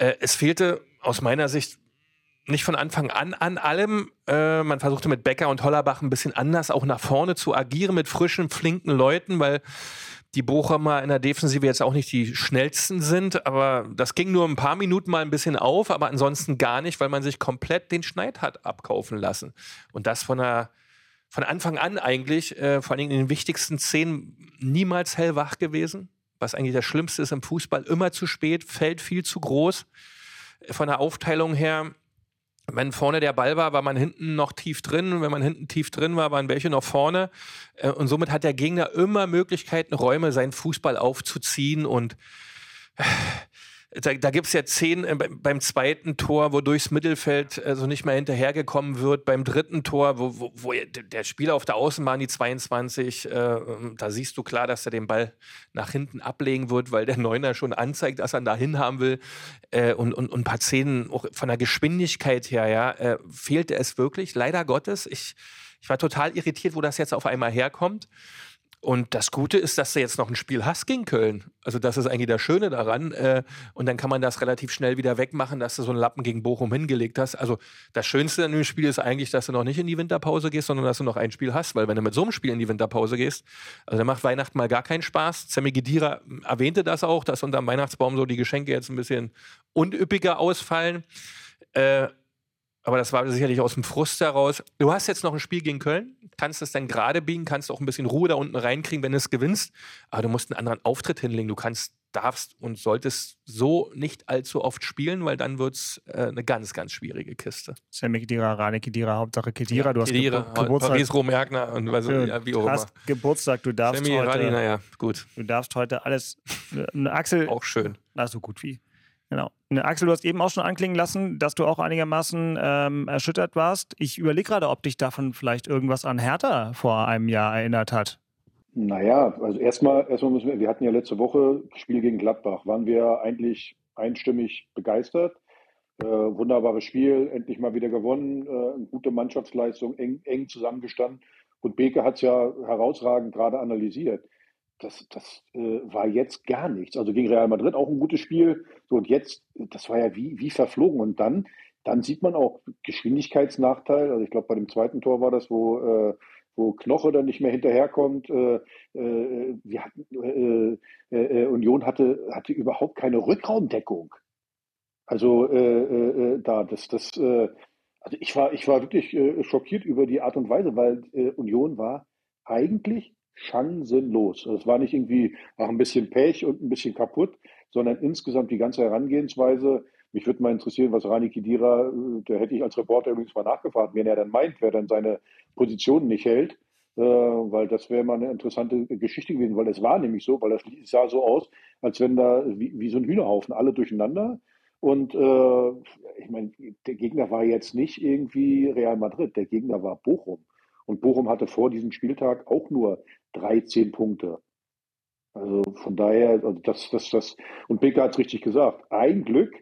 äh, es fehlte aus meiner Sicht nicht von Anfang an an allem. Äh, man versuchte mit Becker und Hollerbach ein bisschen anders auch nach vorne zu agieren mit frischen, flinken Leuten, weil die Bochumer in der Defensive jetzt auch nicht die schnellsten sind, aber das ging nur ein paar Minuten mal ein bisschen auf, aber ansonsten gar nicht, weil man sich komplett den Schneid hat abkaufen lassen. Und das von der von Anfang an eigentlich, äh, vor allem in den wichtigsten Szenen, niemals hellwach gewesen. Was eigentlich das Schlimmste ist im Fußball, immer zu spät, fällt viel zu groß. Von der Aufteilung her wenn vorne der Ball war, war man hinten noch tief drin. Wenn man hinten tief drin war, waren welche noch vorne. Äh, und somit hat der Gegner immer Möglichkeiten, Räume, seinen Fußball aufzuziehen. Und äh, da, da gibt es ja zehn äh, beim zweiten Tor, wo durchs Mittelfeld also nicht mehr hinterhergekommen wird. Beim dritten Tor, wo, wo, wo der Spieler auf der Außenbahn, die 22, äh, ähm, da siehst du klar, dass er den Ball nach hinten ablegen wird, weil der Neuner schon anzeigt, dass er da hinhaben will. Äh, und, und, und ein paar Szenen auch von der Geschwindigkeit her, ja, äh, fehlte es wirklich. Leider Gottes. Ich, ich war total irritiert, wo das jetzt auf einmal herkommt. Und das Gute ist, dass du jetzt noch ein Spiel hast gegen Köln. Also das ist eigentlich das Schöne daran. Äh, und dann kann man das relativ schnell wieder wegmachen, dass du so einen Lappen gegen Bochum hingelegt hast. Also das Schönste an dem Spiel ist eigentlich, dass du noch nicht in die Winterpause gehst, sondern dass du noch ein Spiel hast. Weil wenn du mit so einem Spiel in die Winterpause gehst, also dann macht Weihnachten mal gar keinen Spaß. Zemi Gedira erwähnte das auch, dass unterm Weihnachtsbaum so die Geschenke jetzt ein bisschen unüppiger ausfallen. Äh, aber das war sicherlich aus dem Frust heraus. Du hast jetzt noch ein Spiel gegen Köln, kannst es dann gerade biegen, kannst auch ein bisschen Ruhe da unten reinkriegen, wenn du es gewinnst. Aber du musst einen anderen Auftritt hinlegen. Du kannst, darfst und solltest so nicht allzu oft spielen, weil dann wird es äh, eine ganz, ganz schwierige Kiste. Sammy Kedira, Rane Kedira, Hauptsache Kedira. Ja, du hast Kedira, Ge Geburtstag. Paris Romärkner und was, ja, wie auch immer. hast Geburtstag, du darfst Sammy heute, Radi, naja, gut. du darfst heute alles, Axel, Auch schön. na so gut wie. Genau. Ne, Axel, du hast eben auch schon anklingen lassen, dass du auch einigermaßen ähm, erschüttert warst. Ich überlege gerade, ob dich davon vielleicht irgendwas an Hertha vor einem Jahr erinnert hat. Naja, also erstmal, erstmal müssen wir, wir hatten ja letzte Woche Spiel gegen Gladbach, waren wir eigentlich einstimmig begeistert. Äh, wunderbares Spiel, endlich mal wieder gewonnen, äh, gute Mannschaftsleistung, eng, eng zusammengestanden. Und Beke hat es ja herausragend gerade analysiert. Das, das äh, war jetzt gar nichts. Also gegen Real Madrid auch ein gutes Spiel. So, und jetzt, das war ja wie, wie verflogen. Und dann, dann sieht man auch Geschwindigkeitsnachteil. Also ich glaube, bei dem zweiten Tor war das, wo, äh, wo Knoche dann nicht mehr hinterherkommt. Äh, äh, wir hatten, äh, äh, Union hatte, hatte überhaupt keine Rückraumdeckung. Also da, das, das, also ich war, ich war wirklich schockiert über die Art und Weise, weil Union war eigentlich chancenlos. Also es war nicht irgendwie ach, ein bisschen Pech und ein bisschen kaputt, sondern insgesamt die ganze Herangehensweise. Mich würde mal interessieren, was Rani Kidira, äh, der hätte ich als Reporter übrigens mal nachgefragt, wenn er dann meint, wer dann seine Position nicht hält, äh, weil das wäre mal eine interessante Geschichte gewesen, weil es war nämlich so, weil das sah so aus, als wenn da wie, wie so ein Hühnerhaufen alle durcheinander. Und äh, ich meine, der Gegner war jetzt nicht irgendwie Real Madrid, der Gegner war Bochum. Und Bochum hatte vor diesem Spieltag auch nur 13 Punkte. Also von daher, also das, das, das, und Becker hat es richtig gesagt. Ein Glück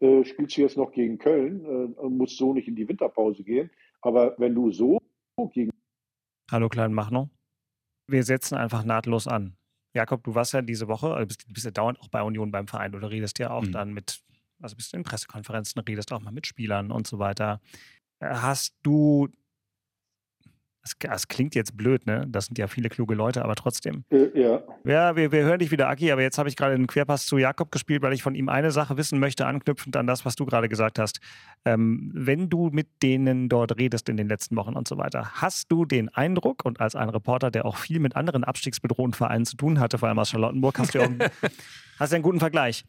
äh, spielst du jetzt noch gegen Köln äh, und musst so nicht in die Winterpause gehen. Aber wenn du so gegen. Hallo, Klein Machno. Wir setzen einfach nahtlos an. Jakob, du warst ja diese Woche, also bist, bist ja dauernd auch bei Union beim Verein oder redest ja auch Mhm. dann mit, also bist du in Pressekonferenzen, redest auch mal mit Spielern und so weiter. Äh, Hast du, es, es klingt jetzt blöd, ne? Das sind ja viele kluge Leute, aber trotzdem. Äh, ja, Ja, wir, wir hören dich wieder, Aki, aber jetzt habe ich gerade einen Querpass zu Jakob gespielt, weil ich von ihm eine Sache wissen möchte, anknüpfend an das, was du gerade gesagt hast. Ähm, wenn du mit denen dort redest in den letzten Wochen und so weiter, hast du den Eindruck, und als ein Reporter, der auch viel mit anderen abstiegsbedrohten Vereinen zu tun hatte, vor allem aus Charlottenburg, hast du ja auch, hast einen guten Vergleich,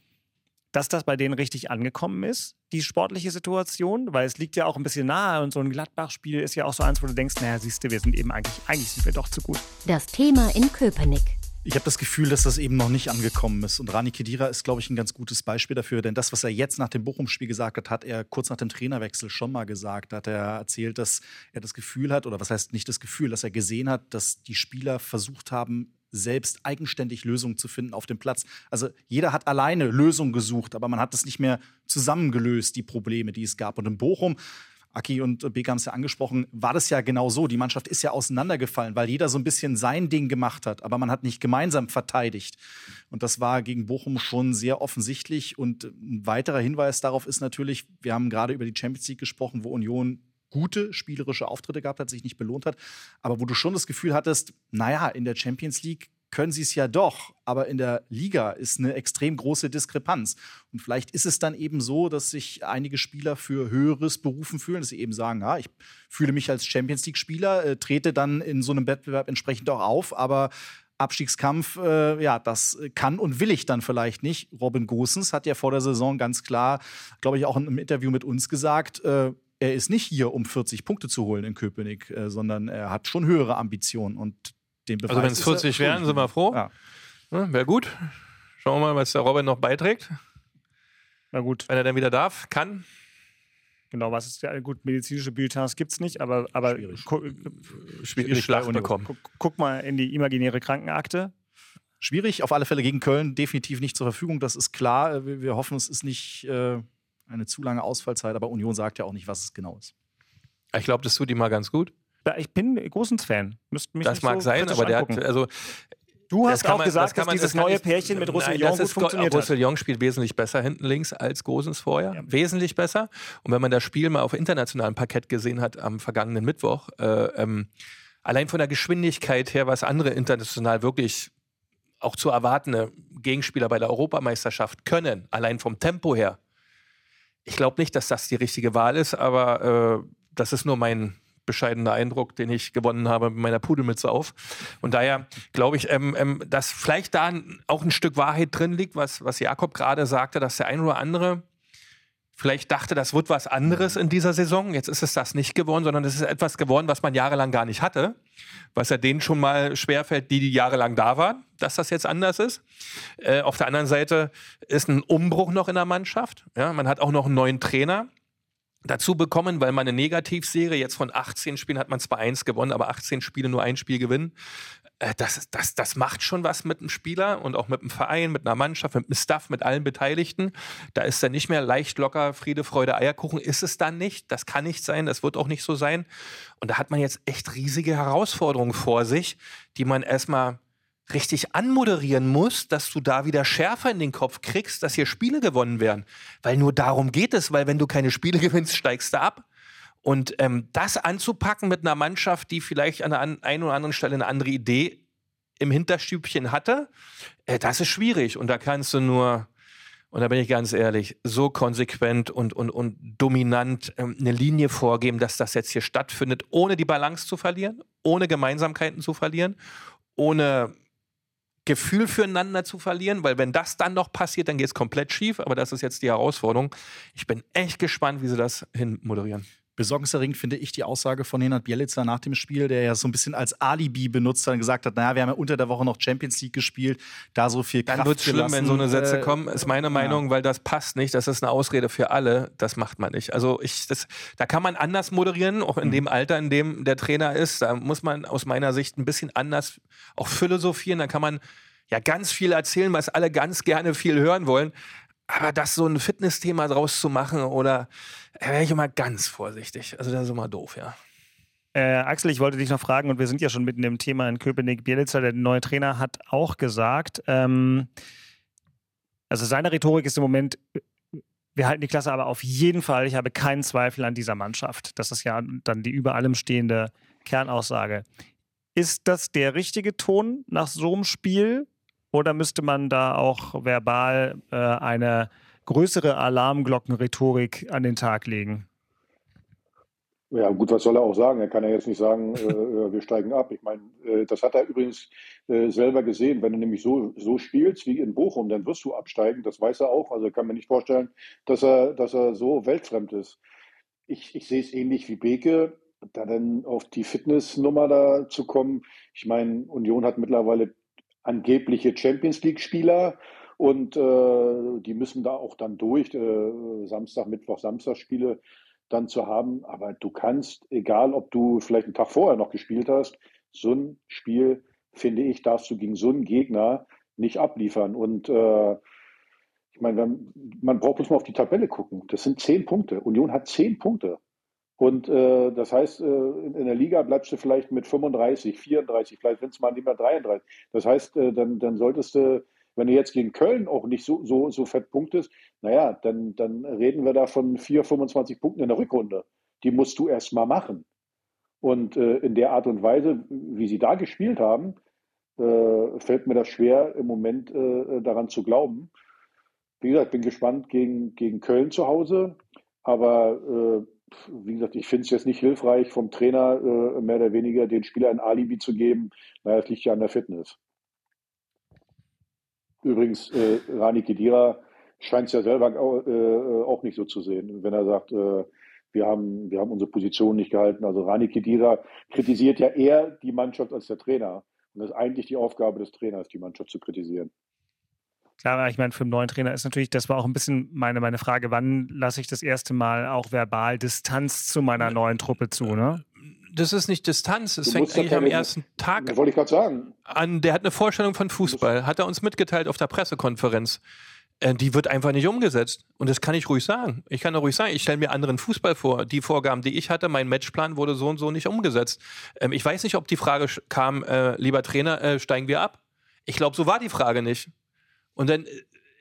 dass das bei denen richtig angekommen ist, die sportliche Situation, weil es liegt ja auch ein bisschen nahe und so ein Gladbach-Spiel ist ja auch so eins, wo du denkst, naja, siehst du, wir sind eben eigentlich, eigentlich sind wir doch zu gut. Das Thema in Köpenick. Ich habe das Gefühl, dass das eben noch nicht angekommen ist. Und Rani Kedira ist, glaube ich, ein ganz gutes Beispiel dafür. Denn das, was er jetzt nach dem Bochum-Spiel gesagt hat, hat er kurz nach dem Trainerwechsel schon mal gesagt. Da hat er erzählt, dass er das Gefühl hat, oder was heißt nicht das Gefühl, dass er gesehen hat, dass die Spieler versucht haben, selbst eigenständig Lösungen zu finden auf dem Platz. Also jeder hat alleine Lösungen gesucht, aber man hat es nicht mehr zusammengelöst, die Probleme, die es gab. Und in Bochum Aki und Beke haben es ja angesprochen, war das ja genau so. Die Mannschaft ist ja auseinandergefallen, weil jeder so ein bisschen sein Ding gemacht hat, aber man hat nicht gemeinsam verteidigt. Und das war gegen Bochum schon sehr offensichtlich. Und ein weiterer Hinweis darauf ist natürlich, wir haben gerade über die Champions League gesprochen, wo Union gute spielerische Auftritte gehabt hat, sich nicht belohnt hat, aber wo du schon das Gefühl hattest, naja, in der Champions League können sie es ja doch, aber in der Liga ist eine extrem große Diskrepanz. Und vielleicht ist es dann eben so, dass sich einige Spieler für Höheres berufen fühlen, dass sie eben sagen, ja, ich fühle mich als Champions League-Spieler, äh, trete dann in so einem Wettbewerb entsprechend auch auf, aber Abstiegskampf, äh, ja, das kann und will ich dann vielleicht nicht. Robin Gosens hat ja vor der Saison ganz klar, glaube ich, auch in einem Interview mit uns gesagt, äh, er ist nicht hier, um 40 Punkte zu holen in Köpenick, äh, sondern er hat schon höhere Ambitionen und den Beweis Also wenn es 40 wären, sind wir froh. Ja. Ja, Wäre gut. Schauen wir mal, was der Robin noch beiträgt. Na gut. Wenn er dann wieder darf, kann. Genau, was ist ja gut, medizinische Bulletins gibt es nicht, aber, aber gu Schwierig Schlag bekommen. Guck, guck mal in die imaginäre Krankenakte. Schwierig, auf alle Fälle gegen Köln definitiv nicht zur Verfügung, das ist klar. Wir, wir hoffen, es ist nicht äh, eine zu lange Ausfallzeit, aber Union sagt ja auch nicht, was es genau ist. Ich glaube, das tut ihm mal ganz gut. Ja, Ich bin Gosens-Fan. Müsst mich Das nicht mag so sein, aber der hat, also. Du hast auch man- gesagt, das dass man- dieses das neue ich- Pärchen mit Roussillon gut ist, funktioniert hat. Roussillon spielt wesentlich besser hinten links als Gosens vorher. Wesentlich besser. Und wenn man das Spiel mal auf internationalem Parkett gesehen hat am vergangenen Mittwoch, äh, ähm, allein von der Geschwindigkeit her, was andere international wirklich auch zu erwartende Gegenspieler bei der Europameisterschaft können, allein vom Tempo her. Ich glaube nicht, dass das die richtige Wahl ist, aber äh, das ist nur mein bescheidener Eindruck, den ich gewonnen habe mit meiner Pudelmütze auf. Und daher glaube ich, ähm, ähm, dass vielleicht da auch ein Stück Wahrheit drin liegt, was, was Jakob gerade sagte, dass der ein oder andere vielleicht dachte, das wird was anderes in dieser Saison. Jetzt ist es das nicht geworden, sondern es ist etwas geworden, was man jahrelang gar nicht hatte. Was ja denen schon mal schwerfällt, die, die jahrelang da waren, dass das jetzt anders ist. Äh, auf der anderen Seite ist ein Umbruch noch in der Mannschaft. Ja, man hat auch noch einen neuen Trainer dazu bekommen, weil man eine Negativserie jetzt von 18 Spielen hat man zwar eins gewonnen, aber 18 Spiele nur ein Spiel gewinnen. Äh, Das, das, das macht schon was mit einem Spieler und auch mit einem Verein, mit einer Mannschaft, mit einem Staff, mit allen Beteiligten. Da ist dann nicht mehr leicht locker Friede, Freude, Eierkuchen. Ist es dann nicht. Das kann nicht sein. Das wird auch nicht so sein. Und da hat man jetzt echt riesige Herausforderungen vor sich, die man erstmal richtig anmoderieren muss, dass du da wieder schärfer in den Kopf kriegst, dass hier Spiele gewonnen werden. Weil nur darum geht es, weil wenn du keine Spiele gewinnst, steigst du ab. Und ähm, das anzupacken mit einer Mannschaft, die vielleicht an der einen oder anderen Stelle eine andere Idee im Hinterstübchen hatte, äh, das ist schwierig. Und da kannst du nur, und da bin ich ganz ehrlich, so konsequent und, und, und dominant ähm, eine Linie vorgeben, dass das jetzt hier stattfindet, ohne die Balance zu verlieren, ohne Gemeinsamkeiten zu verlieren, ohne Gefühl füreinander zu verlieren, weil wenn das dann noch passiert, dann geht es komplett schief. Aber das ist jetzt die Herausforderung. Ich bin echt gespannt, wie sie das hinmoderieren. Besorgniserregend finde ich die Aussage von Nenad Bielica nach dem Spiel, der ja so ein bisschen als Alibi benutzt hat und gesagt hat, naja, wir haben ja unter der Woche noch Champions League gespielt, da so viel Dann Kraft wird es schlimm, wenn so eine Sätze äh, kommen, ist meine Meinung, weil das passt nicht. Das ist eine Ausrede für alle. Das macht man nicht. Also ich, das, da kann man anders moderieren, auch Mhm. in dem Alter, in dem der Trainer ist. Da muss man aus meiner Sicht ein bisschen anders auch philosophieren. Da kann man ja ganz viel erzählen, was alle ganz gerne viel hören wollen. Aber das so ein Fitnessthema draus zu machen oder wäre ich immer ganz vorsichtig. Also das ist immer doof, ja. Äh, Axel, ich wollte dich noch fragen, und wir sind ja schon mitten im Thema in Köpenick. Bielitzer, der neue Trainer, hat auch gesagt, ähm, also seine Rhetorik ist im Moment, wir halten die Klasse aber auf jeden Fall. Ich habe keinen Zweifel an dieser Mannschaft. Das ist ja dann die über allem stehende Kernaussage. Ist das der richtige Ton nach so einem Spiel? Oder müsste man da auch verbal äh, eine größere Alarmglockenrhetorik an den Tag legen? Ja, gut, was soll er auch sagen? Er kann ja jetzt nicht sagen, äh, äh, wir steigen ab. Ich meine, äh, das hat er übrigens äh, selber gesehen. Wenn du nämlich so, so spielst wie in Bochum, dann wirst du absteigen. Das weiß er auch. Also er kann mir nicht vorstellen, dass er, dass er so weltfremd ist. Ich, ich sehe es ähnlich wie Beke, da dann auf die Fitnessnummer da zu kommen. Ich meine, Union hat mittlerweile angebliche Champions League-Spieler und äh, die müssen da auch dann durch, äh, Samstag, Mittwoch, Samstagspiele dann zu haben. Aber du kannst, egal ob du vielleicht einen Tag vorher noch gespielt hast, so ein Spiel, finde ich, darfst du gegen so einen Gegner nicht abliefern. Und äh, ich meine, man braucht bloß mal auf die Tabelle gucken. Das sind zehn Punkte. Union hat zehn Punkte. Und äh, das heißt, äh, in der Liga bleibst du vielleicht mit 35, 34, vielleicht wenn es mal nicht mehr 33. Das heißt, äh, dann, dann solltest du, wenn du jetzt gegen Köln auch nicht so, so, so fett punktest, naja, dann, dann reden wir da von 4, 25 Punkten in der Rückrunde. Die musst du erst mal machen. Und äh, in der Art und Weise, wie sie da gespielt haben, äh, fällt mir das schwer, im Moment äh, daran zu glauben. Wie gesagt, bin gespannt gegen, gegen Köln zu Hause, aber wie gesagt, ich finde es jetzt nicht hilfreich, vom Trainer äh, mehr oder weniger den Spieler ein Alibi zu geben. Naja, es liegt ja an der Fitness. Übrigens, äh, Rani Kedira scheint es ja selber auch, äh, auch nicht so zu sehen, wenn er sagt, äh, wir, haben, wir haben unsere Position nicht gehalten. Also Rani Kedira kritisiert ja eher die Mannschaft als der Trainer. Und das ist eigentlich die Aufgabe des Trainers, die Mannschaft zu kritisieren. Klar, ich meine, für einen neuen Trainer ist natürlich, das war auch ein bisschen meine, meine Frage, wann lasse ich das erste Mal auch verbal Distanz zu meiner neuen Truppe zu, ne? Das ist nicht Distanz, es fängt eigentlich am ersten Tag wollte ich gerade sagen. an. Der hat eine Vorstellung von Fußball, hat er uns mitgeteilt auf der Pressekonferenz. Äh, die wird einfach nicht umgesetzt. Und das kann ich ruhig sagen. Ich kann auch ruhig sagen, ich stelle mir anderen Fußball vor. Die Vorgaben, die ich hatte, mein Matchplan wurde so und so nicht umgesetzt. Ähm, ich weiß nicht, ob die Frage kam, äh, lieber Trainer, äh, steigen wir ab? Ich glaube, so war die Frage nicht. Und dann äh,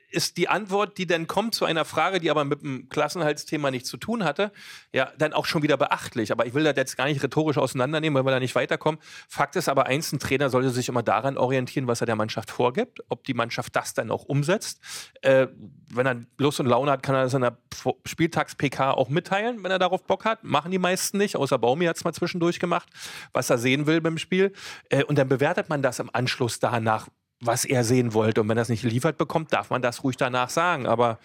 ist die Antwort, die dann kommt zu einer Frage, die aber mit dem Klassenhaltsthema nichts zu tun hatte, ja, dann auch schon wieder beachtlich. Aber ich will das jetzt gar nicht rhetorisch auseinandernehmen, weil wir da nicht weiterkommen. Fakt ist aber eins, ein Trainer sollte sich immer daran orientieren, was er der Mannschaft vorgibt, ob die Mannschaft das dann auch umsetzt. Äh, wenn er Lust und Laune hat, kann er das in der Spieltags-PK auch mitteilen, wenn er darauf Bock hat. Machen die meisten nicht, außer Baumi hat es mal zwischendurch gemacht, was er sehen will beim Spiel. Äh, und dann bewertet man das im Anschluss danach, was er sehen wollte. Und wenn er es nicht geliefert bekommt, darf man das ruhig danach sagen. Aber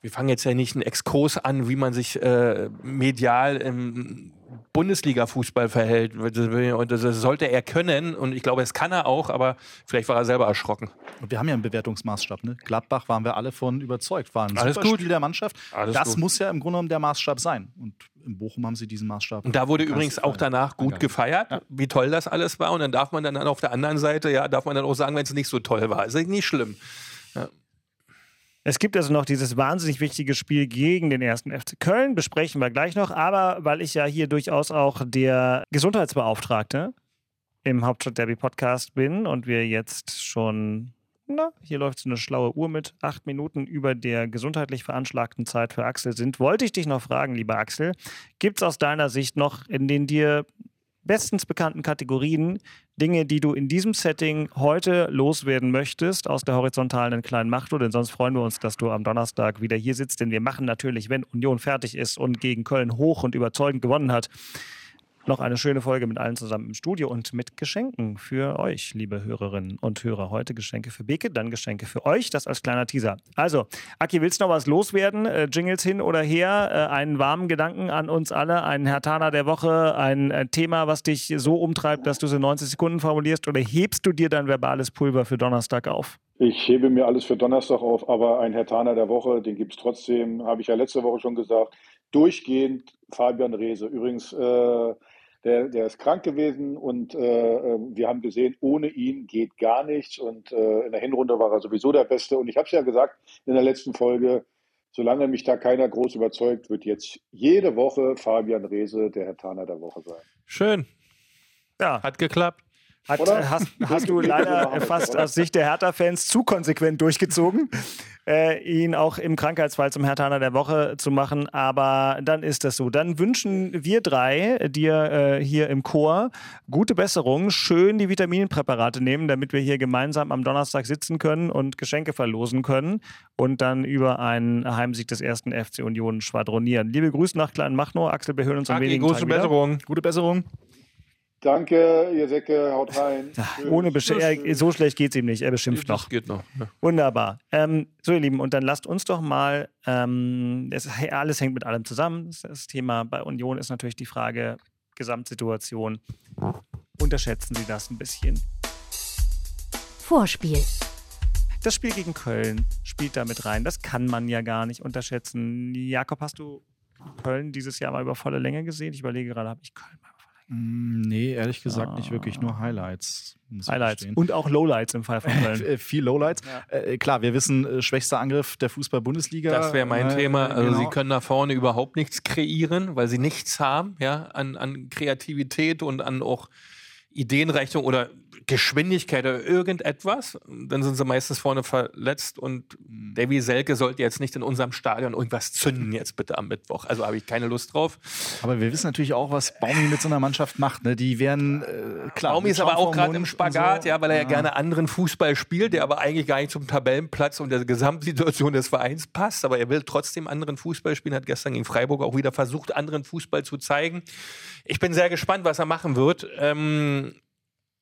wir fangen jetzt ja nicht einen Exkurs an, wie man sich äh, medial im Bundesliga-Fußball verhält. Und das sollte er können. Und ich glaube, es kann er auch, aber vielleicht war er selber erschrocken. Und wir haben ja einen Bewertungsmaßstab. Ne? Gladbach waren wir alle von überzeugt. War ein Alles super gut. Spiel der Mannschaft. Alles das gut. muss ja im Grunde genommen der Maßstab sein. Und in Bochum haben sie diesen Maßstab. Und da wurde übrigens auch danach gut gefeiert, wie toll das alles war. Und dann darf man dann auf der anderen Seite, ja, darf man dann auch sagen, wenn es nicht so toll war. Ist nicht schlimm. Ja. Es gibt also noch dieses wahnsinnig wichtige Spiel gegen den ersten FC Köln, besprechen wir gleich noch. Aber weil ich ja hier durchaus auch der Gesundheitsbeauftragte im Hauptstadt-Derby-Podcast bin und wir jetzt schon, na, hier läuft so eine schlaue Uhr mit, acht Minuten über der gesundheitlich veranschlagten Zeit für Axel sind, wollte ich dich noch fragen, lieber Axel, gibt es aus deiner Sicht noch in den dir bestens bekannten Kategorien Dinge, die du in diesem Setting heute loswerden möchtest aus der horizontalen kleinen Macht, denn sonst freuen wir uns, dass du am Donnerstag wieder hier sitzt, denn wir machen natürlich, wenn Union fertig ist und gegen Köln hoch und überzeugend gewonnen hat, noch eine schöne Folge mit allen zusammen im Studio und mit Geschenken für euch, liebe Hörerinnen und Hörer. Heute Geschenke für Beke, dann Geschenke für euch. Das als kleiner Teaser. Also, Aki, willst du noch was loswerden? Äh, Jingles hin oder her? Äh, einen warmen Gedanken an uns alle? Einen Hertaner der Woche? Ein äh, Thema, was dich so umtreibt, dass du es in 90 Sekunden formulierst? Oder hebst du dir dein verbales Pulver für Donnerstag auf? Ich hebe mir alles für Donnerstag auf, aber ein Herr Taner der Woche, den gibt es trotzdem, habe ich ja letzte Woche schon gesagt, durchgehend Fabian Reese. Übrigens, äh, der, der ist krank gewesen und äh, äh, wir haben gesehen, ohne ihn geht gar nichts und äh, in der Hinrunde war er sowieso der Beste. Und ich habe es ja gesagt in der letzten Folge, solange mich da keiner groß überzeugt, wird jetzt jede Woche Fabian Reese der Herr Taner der Woche sein. Schön. Ja. Hat geklappt. Hat, Oder? äh, hast, hast du leider fast aus Sicht der Hertha-Fans zu konsequent durchgezogen, äh, ihn auch im Krankheitsfall zum Hertaner der Woche zu machen. Aber dann ist das so. Dann wünschen wir drei dir äh, hier im Chor gute Besserung, schön die Vitaminpräparate nehmen, damit wir hier gemeinsam am Donnerstag sitzen können und Geschenke verlosen können und dann über einen Heimsieg des ersten FC Union schwadronieren. Liebe Grüße nach Kleinmachnow. Axel, wir hören uns Aki, wenigen wieder. Besserung. Gute Besserung. Danke, ihr Säcke, haut rein. Ohne Besch er, so schlecht geht es ihm nicht. Er beschimpft noch. Geht noch. Ja. Wunderbar. Ähm, so, ihr Lieben, und dann lasst uns doch mal, ähm, es, alles hängt mit allem zusammen. Das, das Thema bei Union ist natürlich die Frage Gesamtsituation. Unterschätzen Sie das ein bisschen? Vorspiel. Das Spiel gegen Köln spielt da mit rein. Das kann man ja gar nicht unterschätzen. Jakob, hast du Köln dieses Jahr mal über volle Länge gesehen? Ich überlege gerade, habe ich Köln mal Nee, ehrlich gesagt nicht wirklich, nur Highlights. ich Highlights gestehen. und auch Lowlights im Fall von Köln. Äh, Viel Lowlights. Äh, klar, wir wissen, äh, schwächster Angriff der Fußball-Bundesliga. Das wäre mein Äh, Thema. Also genau. sie können da vorne überhaupt nichts kreieren, weil sie nichts haben, ja, an, an Kreativität und an auch Ideenreichtum oder Geschwindigkeit oder irgendetwas. Dann sind sie meistens vorne verletzt und Mhm. Davy Selke sollte jetzt nicht in unserem Stadion irgendwas zünden jetzt bitte am Mittwoch. Also habe ich keine Lust drauf. Aber wir wissen natürlich auch, was Baumi mit so einer Mannschaft macht. Ne? Die werden, äh, klar. Baumi ist aber auch gerade im Spagat, so. ja, weil er ja gerne anderen Fußball spielt, der aber eigentlich gar nicht zum Tabellenplatz und der Gesamtsituation des Vereins passt. Aber er will trotzdem anderen Fußball spielen, hat gestern gegen Freiburg auch wieder versucht, anderen Fußball zu zeigen. Ich bin sehr gespannt, was er machen wird. Ähm,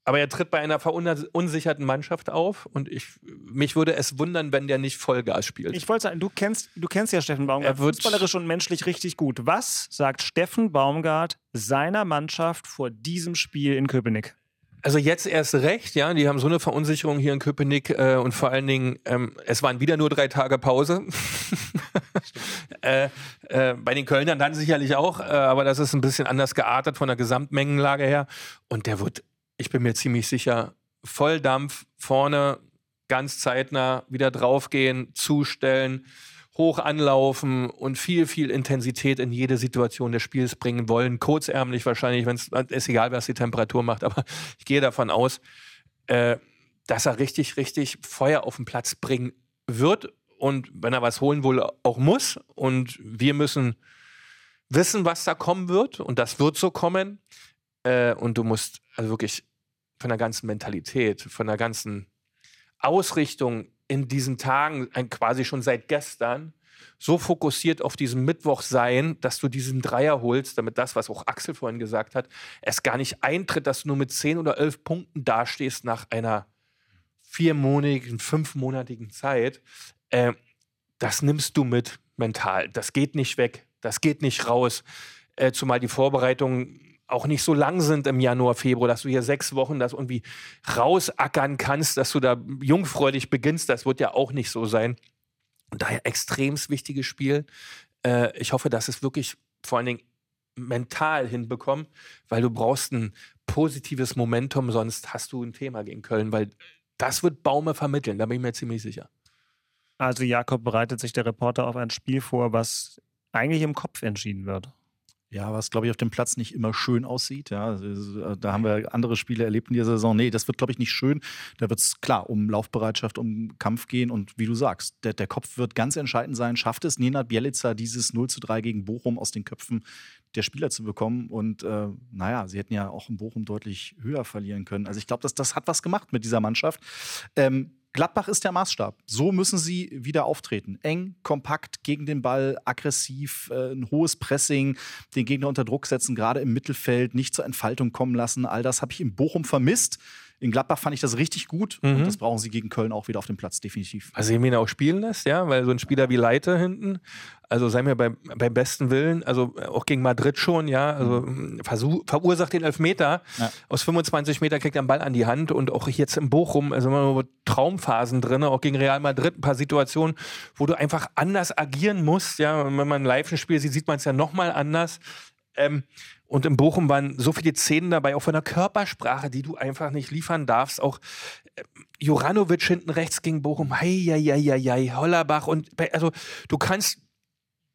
aber er tritt bei einer verunsicherten Mannschaft auf und ich, mich würde es wundern, wenn der nicht Vollgas spielt. Ich wollte sagen, du kennst, du kennst ja Steffen Baumgart Er wird- fußballerisch und menschlich richtig gut. Was sagt Steffen Baumgart seiner Mannschaft vor diesem Spiel in Köpenick? Also jetzt erst recht, ja, die haben so eine Verunsicherung hier in Köpenick äh, und vor allen Dingen, ähm, es waren wieder nur drei Tage Pause. äh, äh, bei den Kölnern dann sicherlich auch, äh, aber das ist ein bisschen anders geartet von der Gesamtmengenlage her. Und der wird, ich bin mir ziemlich sicher, Volldampf vorne, ganz zeitnah wieder draufgehen, zustellen, hoch anlaufen und viel, viel Intensität in jede Situation des Spiels bringen wollen. Kurzärmlich wahrscheinlich, wenn es ist egal, was die Temperatur macht, aber ich gehe davon aus, äh, dass er richtig, richtig Feuer auf den Platz bringen wird und wenn er was holen wohl auch muss. Und wir müssen wissen, was da kommen wird und das wird so kommen. Äh, und du musst also wirklich von der ganzen Mentalität, von der ganzen Ausrichtung in diesen Tagen, quasi schon seit gestern, so fokussiert auf diesen Mittwoch sein, dass du diesen Dreier holst, damit das, was auch Axel vorhin gesagt hat, es gar nicht eintritt, dass du nur mit 10 oder 11 Punkten dastehst nach einer viermonatigen, fünfmonatigen Zeit. Äh, das nimmst du mit mental. Das geht nicht weg. Das geht nicht raus. Äh, zumal die Vorbereitungen auch nicht so lang sind im Januar, Februar, dass du hier sechs Wochen das irgendwie rausackern kannst, dass du da jungfräulich beginnst. Das wird ja auch nicht so sein. Daher extremst wichtiges Spiel. Äh, ich hoffe, dass es wirklich vor allen Dingen mental hinbekommen, weil du brauchst ein positives Momentum, sonst hast du ein Thema gegen Köln, weil das wird Baume vermitteln, da bin ich mir ziemlich sicher. Also Jakob bereitet sich der Reporter auf ein Spiel vor, was eigentlich im Kopf entschieden wird. Ja, was, glaube ich, auf dem Platz nicht immer schön aussieht. Ja, Also, da haben wir andere Spiele erlebt in dieser Saison. Nee, das wird, glaube ich, nicht schön. Da wird es klar um Laufbereitschaft, um Kampf gehen. Und wie du sagst, der, der Kopf wird ganz entscheidend sein. Schafft es Nenad Bielica, dieses 0 zu 3 gegen Bochum aus den Köpfen der Spieler zu bekommen? Und äh, naja, sie hätten ja auch in Bochum deutlich höher verlieren können. Also ich glaube, das, das hat was gemacht mit dieser Mannschaft. Ähm, Gladbach ist der Maßstab. So müssen sie wieder auftreten. Eng, kompakt, gegen den Ball, aggressiv, äh, ein hohes Pressing, den Gegner unter Druck setzen, gerade im Mittelfeld, nicht zur Entfaltung kommen lassen. All das habe ich in Bochum vermisst. In Gladbach fand ich das richtig gut Mhm. und das brauchen sie gegen Köln auch wieder auf dem Platz, definitiv. Also ihn auch spielen lässt, ja, weil so ein Spieler wie Leite hinten, also sei mir beim, beim besten Willen, also auch gegen Madrid schon, ja, also versuch, verursacht den Elfmeter. Ja. Aus 25 Meter kriegt er einen Ball an die Hand und auch jetzt in Bochum, also immer nur Traumphasen drin, auch gegen Real Madrid, ein paar Situationen, wo du einfach anders agieren musst, ja, und wenn man live ein Spiel sieht, sieht man es ja nochmal anders. Ähm, und in Bochum waren so viele Szenen dabei, auch von der Körpersprache, die du einfach nicht liefern darfst. Auch äh, Juranovic hinten rechts gegen Bochum, hei, hei, hei, hei, Hollerbach. Und bei- also du kannst,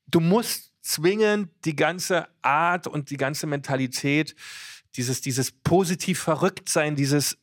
du musst zwingend die ganze Art und die ganze Mentalität, dieses, dieses positiv verrückt sein, dieses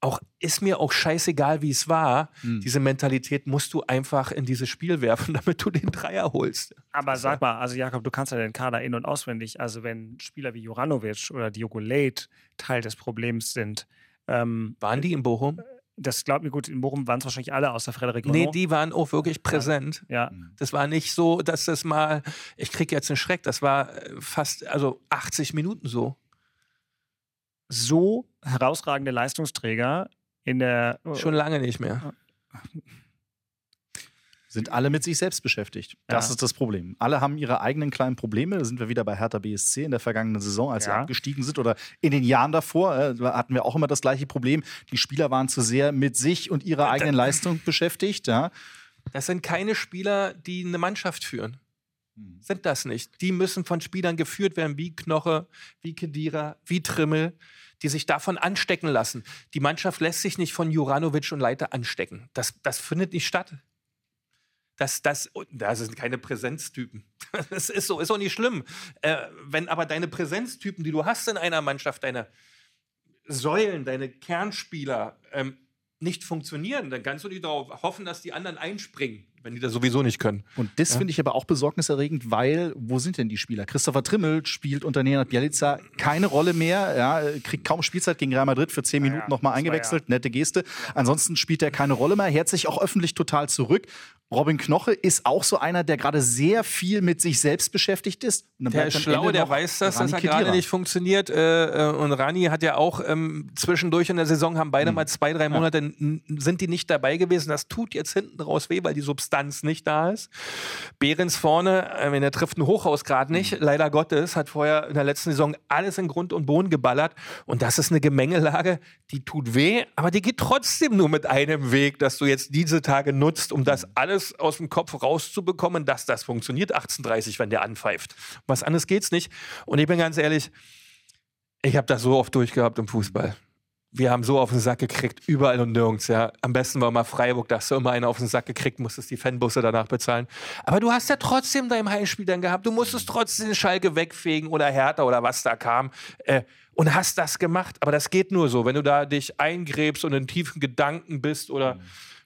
auch ist mir auch scheißegal, wie es war. Hm. Diese Mentalität musst du einfach in dieses Spiel werfen, damit du den Dreier holst. Aber sag mal, also Jakob, du kannst ja den Kader in- und auswendig. Also wenn Spieler wie Juranovic oder Diogo Late Teil des Problems sind, ähm, Waren die in Bochum? das glaubt mir gut, in Bochum waren es wahrscheinlich alle außer Frederik Nee, Ono. die waren auch wirklich präsent. Ja, Das war nicht so, dass das mal, ich krieg jetzt einen Schreck, das war äh, fast, also 80 Minuten so. So herausragende Leistungsträger in der Schon lange nicht mehr. sind alle mit sich selbst beschäftigt. Das Ja. ist das Problem. Alle haben ihre eigenen kleinen Probleme. Da sind wir wieder bei Hertha BSC in der vergangenen Saison, als sie Ja. abgestiegen sind oder in den Jahren davor äh, hatten wir auch immer das gleiche Problem. Die Spieler waren zu sehr mit sich und ihrer eigenen Leistung beschäftigt. Ja. Das sind keine Spieler, die eine Mannschaft führen. Sind das nicht. Die müssen von Spielern geführt werden, wie Knoche, wie Kedira, wie Trimmel, die sich davon anstecken lassen. Die Mannschaft lässt sich nicht von Juranovic und Leiter anstecken. Das, das findet nicht statt. Das, das, das sind keine Präsenztypen. Das ist so, ist auch nicht schlimm. Äh, wenn aber deine Präsenztypen, die du hast in einer Mannschaft, deine Säulen, deine Kernspieler ähm, nicht funktionieren, dann kannst du nicht darauf hoffen, dass die anderen einspringen, wenn die das sowieso nicht können. Und das Ja. finde ich aber auch besorgniserregend, weil, wo sind denn die Spieler? Christopher Trimmel spielt unter Nenad Bielica keine Rolle mehr, ja, kriegt kaum Spielzeit gegen Real Madrid, für zehn Minuten nochmal eingewechselt, nette Geste. Ansonsten spielt er keine Rolle mehr, hält sich auch öffentlich total zurück. Robin Knoche ist auch so einer, der gerade sehr viel mit sich selbst beschäftigt ist. Der ist schlau, der weiß das, Rani dass er gerade nicht funktioniert. Äh, äh, und Rani hat ja auch ähm, zwischendurch in der Saison, haben beide mal zwei, drei Monate, n- sind die nicht dabei gewesen. Das tut jetzt hinten raus weh, weil die Substanz nicht da ist. Behrens vorne, äh, wenn er trifft ein Hochhaus gerade nicht, Hm. leider Gottes, hat vorher in der letzten Saison alles in Grund und Boden geballert. Und das ist eine Gemengelage, die tut weh, aber die geht trotzdem nur mit einem Weg, dass du jetzt diese Tage nutzt, um das alles aus dem Kopf rauszubekommen, dass das funktioniert. 18.30, wenn der anpfeift. Was anderes geht's nicht. Und ich bin ganz ehrlich, ich habe das so oft durchgehabt im Fußball. Wir haben so auf den Sack gekriegt, überall und nirgends, ja. Am besten war mal Freiburg, da hast du immer einen auf den Sack gekriegt, musstest die Fanbusse danach bezahlen. Aber du hast ja trotzdem dein Heimspiel dann gehabt. Du musstest trotzdem Schalke wegfegen oder Hertha oder was da kam. Äh, und hast das gemacht. Aber das geht nur so, wenn du da dich eingräbst und in tiefen Gedanken bist oder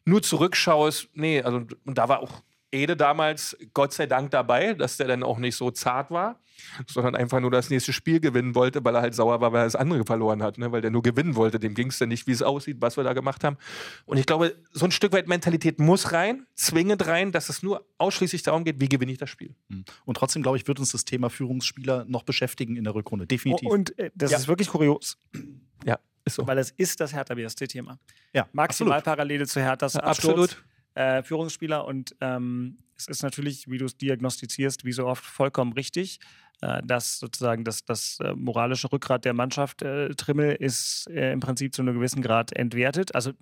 nur zurückschaust. Nee, also und da war auch Ede damals Gott sei Dank dabei, dass der dann auch nicht so zart war, sondern einfach nur das nächste Spiel gewinnen wollte, weil er halt sauer war, weil er das andere verloren hat, ne? weil der nur gewinnen wollte. Dem ging es dann nicht, wie es aussieht, was wir da gemacht haben. Und ich glaube, so ein Stück weit Mentalität muss rein, zwingend rein, dass es nur ausschließlich darum geht, wie gewinne ich das Spiel. Und trotzdem, glaube ich, wird uns das Thema Führungsspieler noch beschäftigen in der Rückrunde. Definitiv. Und äh, das Ja. ist wirklich kurios. Ist so. Weil es ist das Hertha BSC-Thema. Ja, Maximal absolut. Parallele zu Herthas Absturz. absolut. Äh, Führungsspieler und ähm, es ist natürlich, wie du es diagnostizierst, wie so oft vollkommen richtig, äh, dass sozusagen das, das äh, moralische Rückgrat der Mannschaft äh, Trimmel ist äh, im Prinzip zu einem gewissen Grad entwertet. Also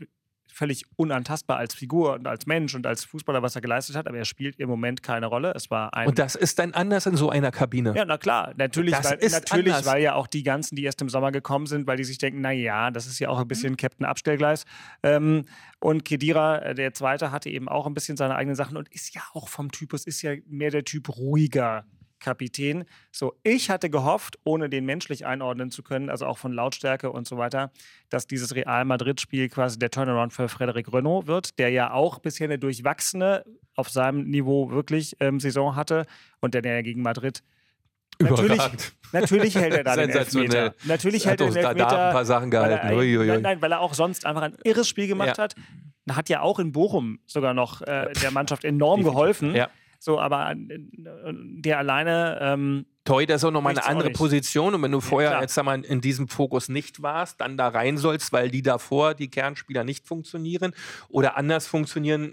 völlig unantastbar als Figur und als Mensch und als Fußballer, was er geleistet hat, aber er spielt im Moment keine Rolle. Es war ein Und das ist dann anders in so einer Kabine. ja, na klar, natürlich, Das weil, ist natürlich anders. weil ja auch die ganzen, die erst im Sommer gekommen sind, weil die sich denken, na ja, das ist ja auch ein bisschen Captain Abstellgleis. Ähm, und Kedira, äh, der Zweite, hatte eben auch ein bisschen seine eigenen Sachen und ist ja auch vom Typus, ist ja mehr der Typ ruhiger Kapitän. So, ich hatte gehofft, ohne den menschlich einordnen zu können, also auch von Lautstärke und so weiter, dass dieses Real Madrid-Spiel quasi der Turnaround für Frederic Renault wird, der ja auch bisher eine durchwachsene, auf seinem Niveau wirklich ähm, Saison hatte und der, der ja gegen Madrid Natürlich, Überragend. natürlich hält er da den. Elfmeter. Natürlich hält er den uns da- Elfmeter. ein paar Sachen weil gehalten. Er, Uiuiui. nein, nein, weil er auch sonst einfach ein irres Spiel gemacht Ja. hat. Hat ja auch in Bochum sogar noch äh, der Mannschaft enorm geholfen. Ja. So, aber äh, der alleine. Ähm, Torhüter ist auch nochmal eine andere. Position. Und wenn du vorher klar. jetzt sag mal, in diesem Fokus nicht warst, dann da rein sollst, weil die davor, die Kernspieler, nicht funktionieren oder anders funktionieren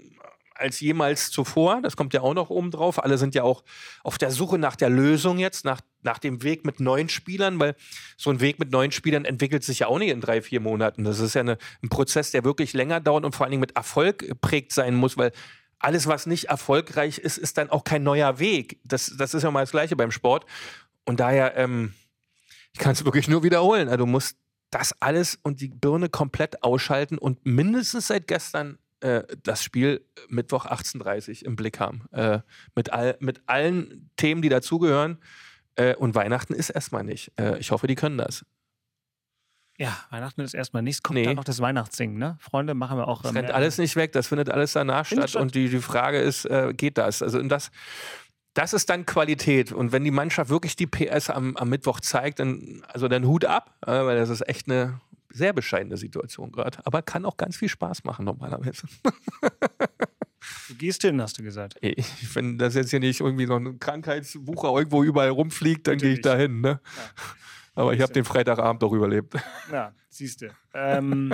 als jemals zuvor. Das kommt ja auch noch oben drauf. Alle sind ja auch auf der Suche nach der Lösung jetzt, nach, nach dem Weg mit neuen Spielern, weil so ein Weg mit neuen Spielern entwickelt sich ja auch nicht in drei, vier Monaten. Das ist ja eine, ein Prozess, der wirklich länger dauert und vor allen Dingen mit Erfolg geprägt sein muss, weil alles, was nicht erfolgreich ist, ist dann auch kein neuer Weg. Das, das ist ja mal das Gleiche beim Sport. Und daher, ähm, ich kann es wirklich nur wiederholen. Also du musst das alles und die Birne komplett ausschalten und mindestens seit gestern äh, das Spiel Mittwoch 18.30 im Blick haben. Äh, mit, all, mit allen Themen, die dazugehören. Äh, und Weihnachten ist erstmal nicht. Äh, ich hoffe, die können das. Ja, Weihnachten ist erstmal nichts. Kommt Nee. dann noch das Weihnachtssingen, ne? Freunde, machen wir auch. Das ähm, rennt alles nicht weg, das findet alles danach statt. Und die, die Frage ist, äh, geht das? Also und das, das ist dann Qualität. Und wenn die Mannschaft wirklich die PS am, am Mittwoch zeigt, dann, also dann Hut ab, äh, weil das ist echt eine sehr bescheidene Situation gerade. Aber kann auch ganz viel Spaß machen normalerweise. Du gehst hin, hast du gesagt. Ich, wenn das jetzt hier nicht irgendwie so ein Krankheitswucher irgendwo überall rumfliegt, dann gehe ich da hin. Ne? Aber ich habe den Freitagabend doch überlebt. Ja, siehst du. Ähm,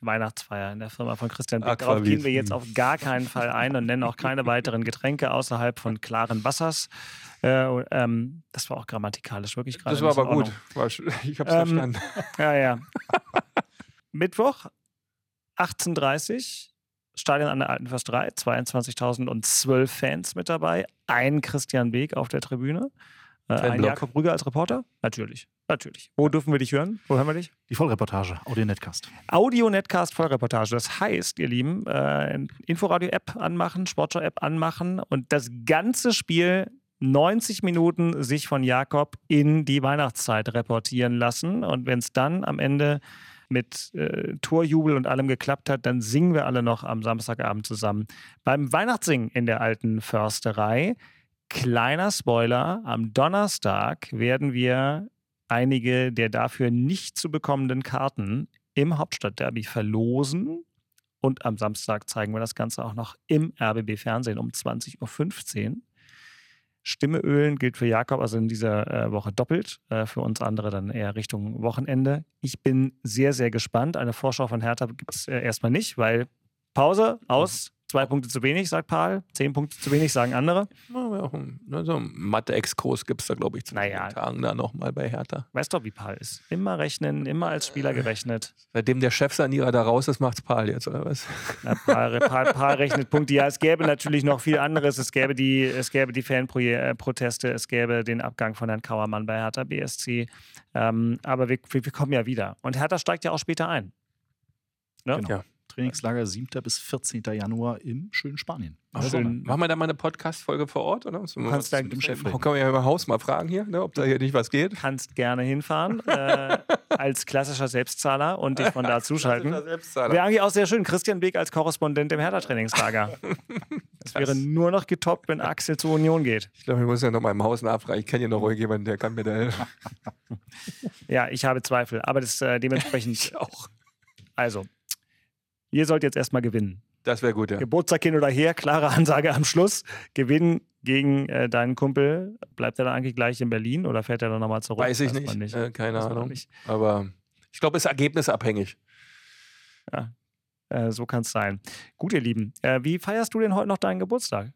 Weihnachtsfeier in der Firma von Christian Beck. Darauf gehen wir jetzt auf gar keinen Fall ein und nennen auch keine weiteren Getränke außerhalb von klaren Wassers. Äh, ähm, das war auch grammatikalisch wirklich gerade. Das war aber gut. Ordnung. Ich hab's Ähm, verstanden. Ja, ja. Mittwoch, 18.30 Stadion an der Alten Först 3, 22.012 Fans mit dabei, ein Christian Beek auf der Tribüne, äh, ein. Jakob Brügger als Reporter. Natürlich, natürlich. Wo dürfen wir dich hören? Wo hören wir dich? Die Vollreportage, Audio-Netcast. Audio-Netcast Vollreportage. Das heißt, ihr Lieben, äh, Inforadio-App anmachen, Sportschau-App anmachen und das ganze Spiel 90 Minuten sich von Jakob in die Weihnachtszeit reportieren lassen. Und wenn es dann am Ende mit äh, Torjubel und allem geklappt hat, dann singen wir alle noch am Samstagabend zusammen beim Weihnachtssingen in der alten Försterei. Kleiner Spoiler, am Donnerstag werden wir einige der dafür nicht zu bekommenden Karten im Hauptstadtderby verlosen. Und am Samstag zeigen wir das Ganze auch noch im RBB-Fernsehen um 20.15 Uhr. Stimme ölen gilt für Jakob also in dieser äh, Woche doppelt, äh, für uns andere dann eher Richtung Wochenende. Ich bin sehr, sehr gespannt. Eine Vorschau von Hertha gibt es äh, erstmal nicht, weil Pause, aus, zwei Punkte zu wenig, sagt Paul, zehn Punkte zu wenig, sagen andere. Ja, ein- ne, so ein Mathe-Exkurs gibt es da, glaube ich, zu naja. Tagen da nochmal bei Hertha. Weißt doch, wie Paul ist. Immer rechnen, immer als Spieler gerechnet. Seitdem der Chefsanierer da raus ist, macht's Paul jetzt, oder was? Na, Paul, Paul, Paul rechnet Punkte. Ja, es gäbe natürlich noch viel anderes. Es gäbe die, es gäbe die Fanproteste, es gäbe den Abgang von Herrn Kauermann bei Hertha BSC. Ähm, aber wir, wir, wir kommen ja wieder. Und Hertha steigt ja auch später ein. Ne? Genau. Trainingslager 7. bis 14. Januar im schönen Spanien. Schön. Machen wir da mal eine Podcast-Folge vor Ort, oder? Du kannst da- dem Chef Kann man ja im Haus mal fragen hier, ne, ob da hier nicht was geht. Kannst gerne hinfahren, äh, als klassischer Selbstzahler und dich von da zuschalten. Wäre eigentlich auch sehr schön. Christian Beek als Korrespondent im Hertha-Trainingslager. Das wäre nur noch getoppt, wenn Axel zur Union geht. Ich glaube, ich muss ja noch mal im Haus nachfragen. Ich kenne hier noch ruhig jemanden, der kann mir da helfen. Ja, ich habe Zweifel, aber das äh, dementsprechend. ich auch. Also, ihr sollt jetzt erstmal gewinnen. Das wäre gut, ja. Geburtstag hin oder her, klare Ansage am Schluss. Gewinnen gegen äh, deinen Kumpel. Bleibt er dann eigentlich gleich in Berlin oder fährt er dann nochmal zurück? Weiß ich Weiß man nicht. Äh, keine Weiß Ahnung. nicht. Aber ich glaube, es ist ergebnisabhängig. Ja, äh, so kann es sein. Gut, ihr Lieben. Äh, wie feierst du denn heute noch deinen Geburtstag?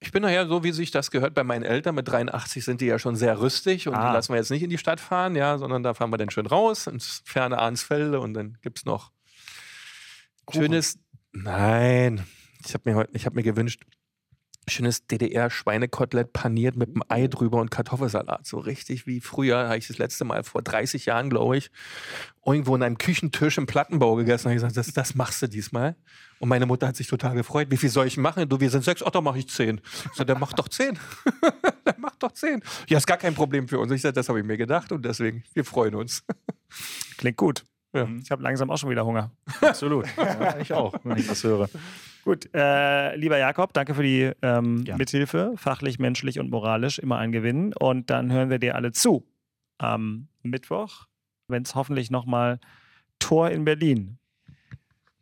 Ich bin nachher so, wie sich das gehört bei meinen Eltern. Mit 83 sind die ja schon sehr rüstig und Ah. die lassen wir jetzt nicht in die Stadt fahren, ja, sondern da fahren wir dann schön raus ins ferne Arnsfelde und dann gibt es noch schönes. Nein, ich habe mir ich habe mir gewünscht, schönes DDR-Schweinekotelett paniert mit einem Ei drüber und Kartoffelsalat. So richtig wie früher, habe ich das letzte Mal vor 30 Jahren, glaube ich, irgendwo in einem Küchentisch im Plattenbau gegessen. habe ich gesagt, das, das machst du diesmal. Und meine Mutter hat sich total gefreut. Wie viel soll ich machen? Du, wir sind sechs, ach, dann mache ich zehn. Ich sag, dann mach doch zehn. dann mach doch zehn. Ja, ist gar kein Problem für uns. Ich sage, das habe ich mir gedacht und deswegen, wir freuen uns. Klingt gut. Ja. Ich habe langsam auch schon wieder Hunger. Absolut. Ja, ich auch, wenn ich das höre. Gut, äh, lieber Jakob, danke für die ähm, Gerne. Mithilfe, fachlich, menschlich und moralisch, immer ein Gewinn. Und dann hören wir dir alle zu am Mittwoch, wenn es hoffentlich nochmal Tor in Berlin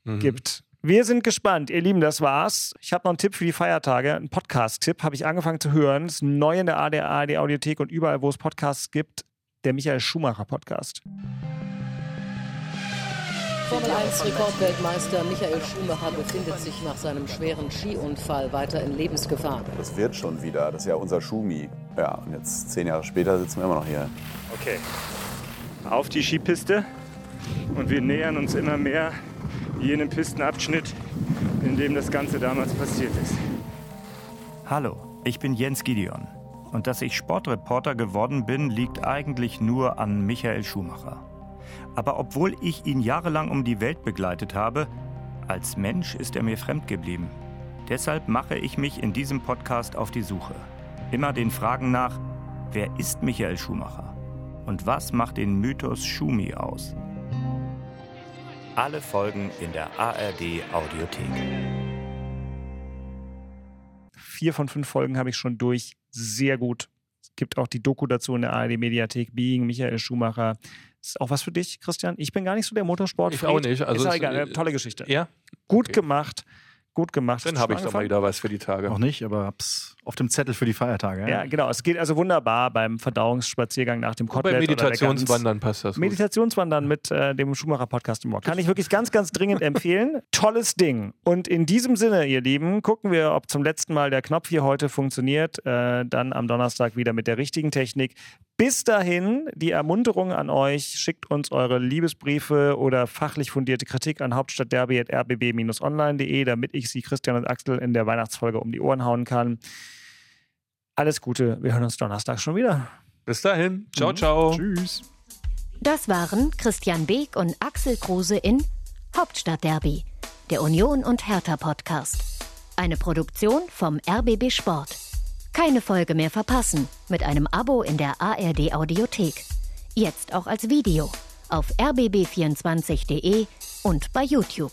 Mhm. gibt. Wir sind gespannt. Ihr Lieben, das war's. Ich habe noch einen Tipp für die Feiertage. Einen Podcast-Tipp habe ich angefangen zu hören. Das ist neu in der ADR, ARD Audiothek und überall, wo es Podcasts gibt. Der Michael Schumacher Podcast. Formel 1 Rekordweltmeister Michael Schumacher befindet sich nach seinem schweren Skiunfall weiter in Lebensgefahr. Das wird schon wieder. Das ist ja unser Schumi. Ja, und jetzt zehn Jahre später sitzen wir immer noch hier. Okay, auf die Skipiste und wir nähern uns immer mehr jenem Pistenabschnitt, in dem das Ganze damals passiert ist. Hallo, ich bin Jens Gideon. Und dass ich Sportreporter geworden bin, liegt eigentlich nur an Michael Schumacher. Aber obwohl ich ihn jahrelang um die Welt begleitet habe, als Mensch ist er mir fremd geblieben. Deshalb mache ich mich in diesem Podcast auf die Suche. Immer den Fragen nach, wer ist Michael Schumacher? Und was macht den Mythos Schumi aus? Alle Folgen in der ARD Audiothek. Vier von fünf Folgen habe ich schon durch. Sehr gut. Es gibt auch die Doku dazu in der ARD-Mediathek. Being Michael Schumacher. Ist auch was für dich, Christian? Ich bin gar nicht so der Motorsport. Ich auch nicht. Also ist egal. Eine tolle Geschichte. Ja? Gut gemacht. Gut gemacht. Dann Ist habe ich doch mal wieder was für die Tage. Noch nicht, aber hab's Auf dem Zettel für die Feiertage. Ja, genau. Es geht also wunderbar beim Verdauungsspaziergang nach dem Kotelett. der Meditationswandern passt das. gut. Meditationswandern mit äh, dem Schumacher Podcast im Ohr. Kann ich wirklich ganz, ganz dringend empfehlen. Tolles Ding. Und in diesem Sinne, ihr Lieben, gucken wir, ob zum letzten Mal der Knopf hier heute funktioniert. Äh, dann am Donnerstag wieder mit der richtigen Technik. Bis dahin die Ermunterung an euch. Schickt uns eure Liebesbriefe oder fachlich fundierte Kritik an hauptstadtderby.rbb-online.de, damit ich sie, Christian und Axel, in der Weihnachtsfolge um die Ohren hauen kann. Alles Gute. Wir hören uns Donnerstag schon wieder. Bis dahin. Ciao, Mhm. ciao. Tschüss. Das waren Christian Beek und Axel Kruse in Hauptstadtderby, der Union und Hertha Podcast. Eine Produktion vom RBB Sport. Keine Folge mehr verpassen mit einem Abo in der ARD Audiothek. Jetzt auch als Video auf rbb24.de und bei YouTube.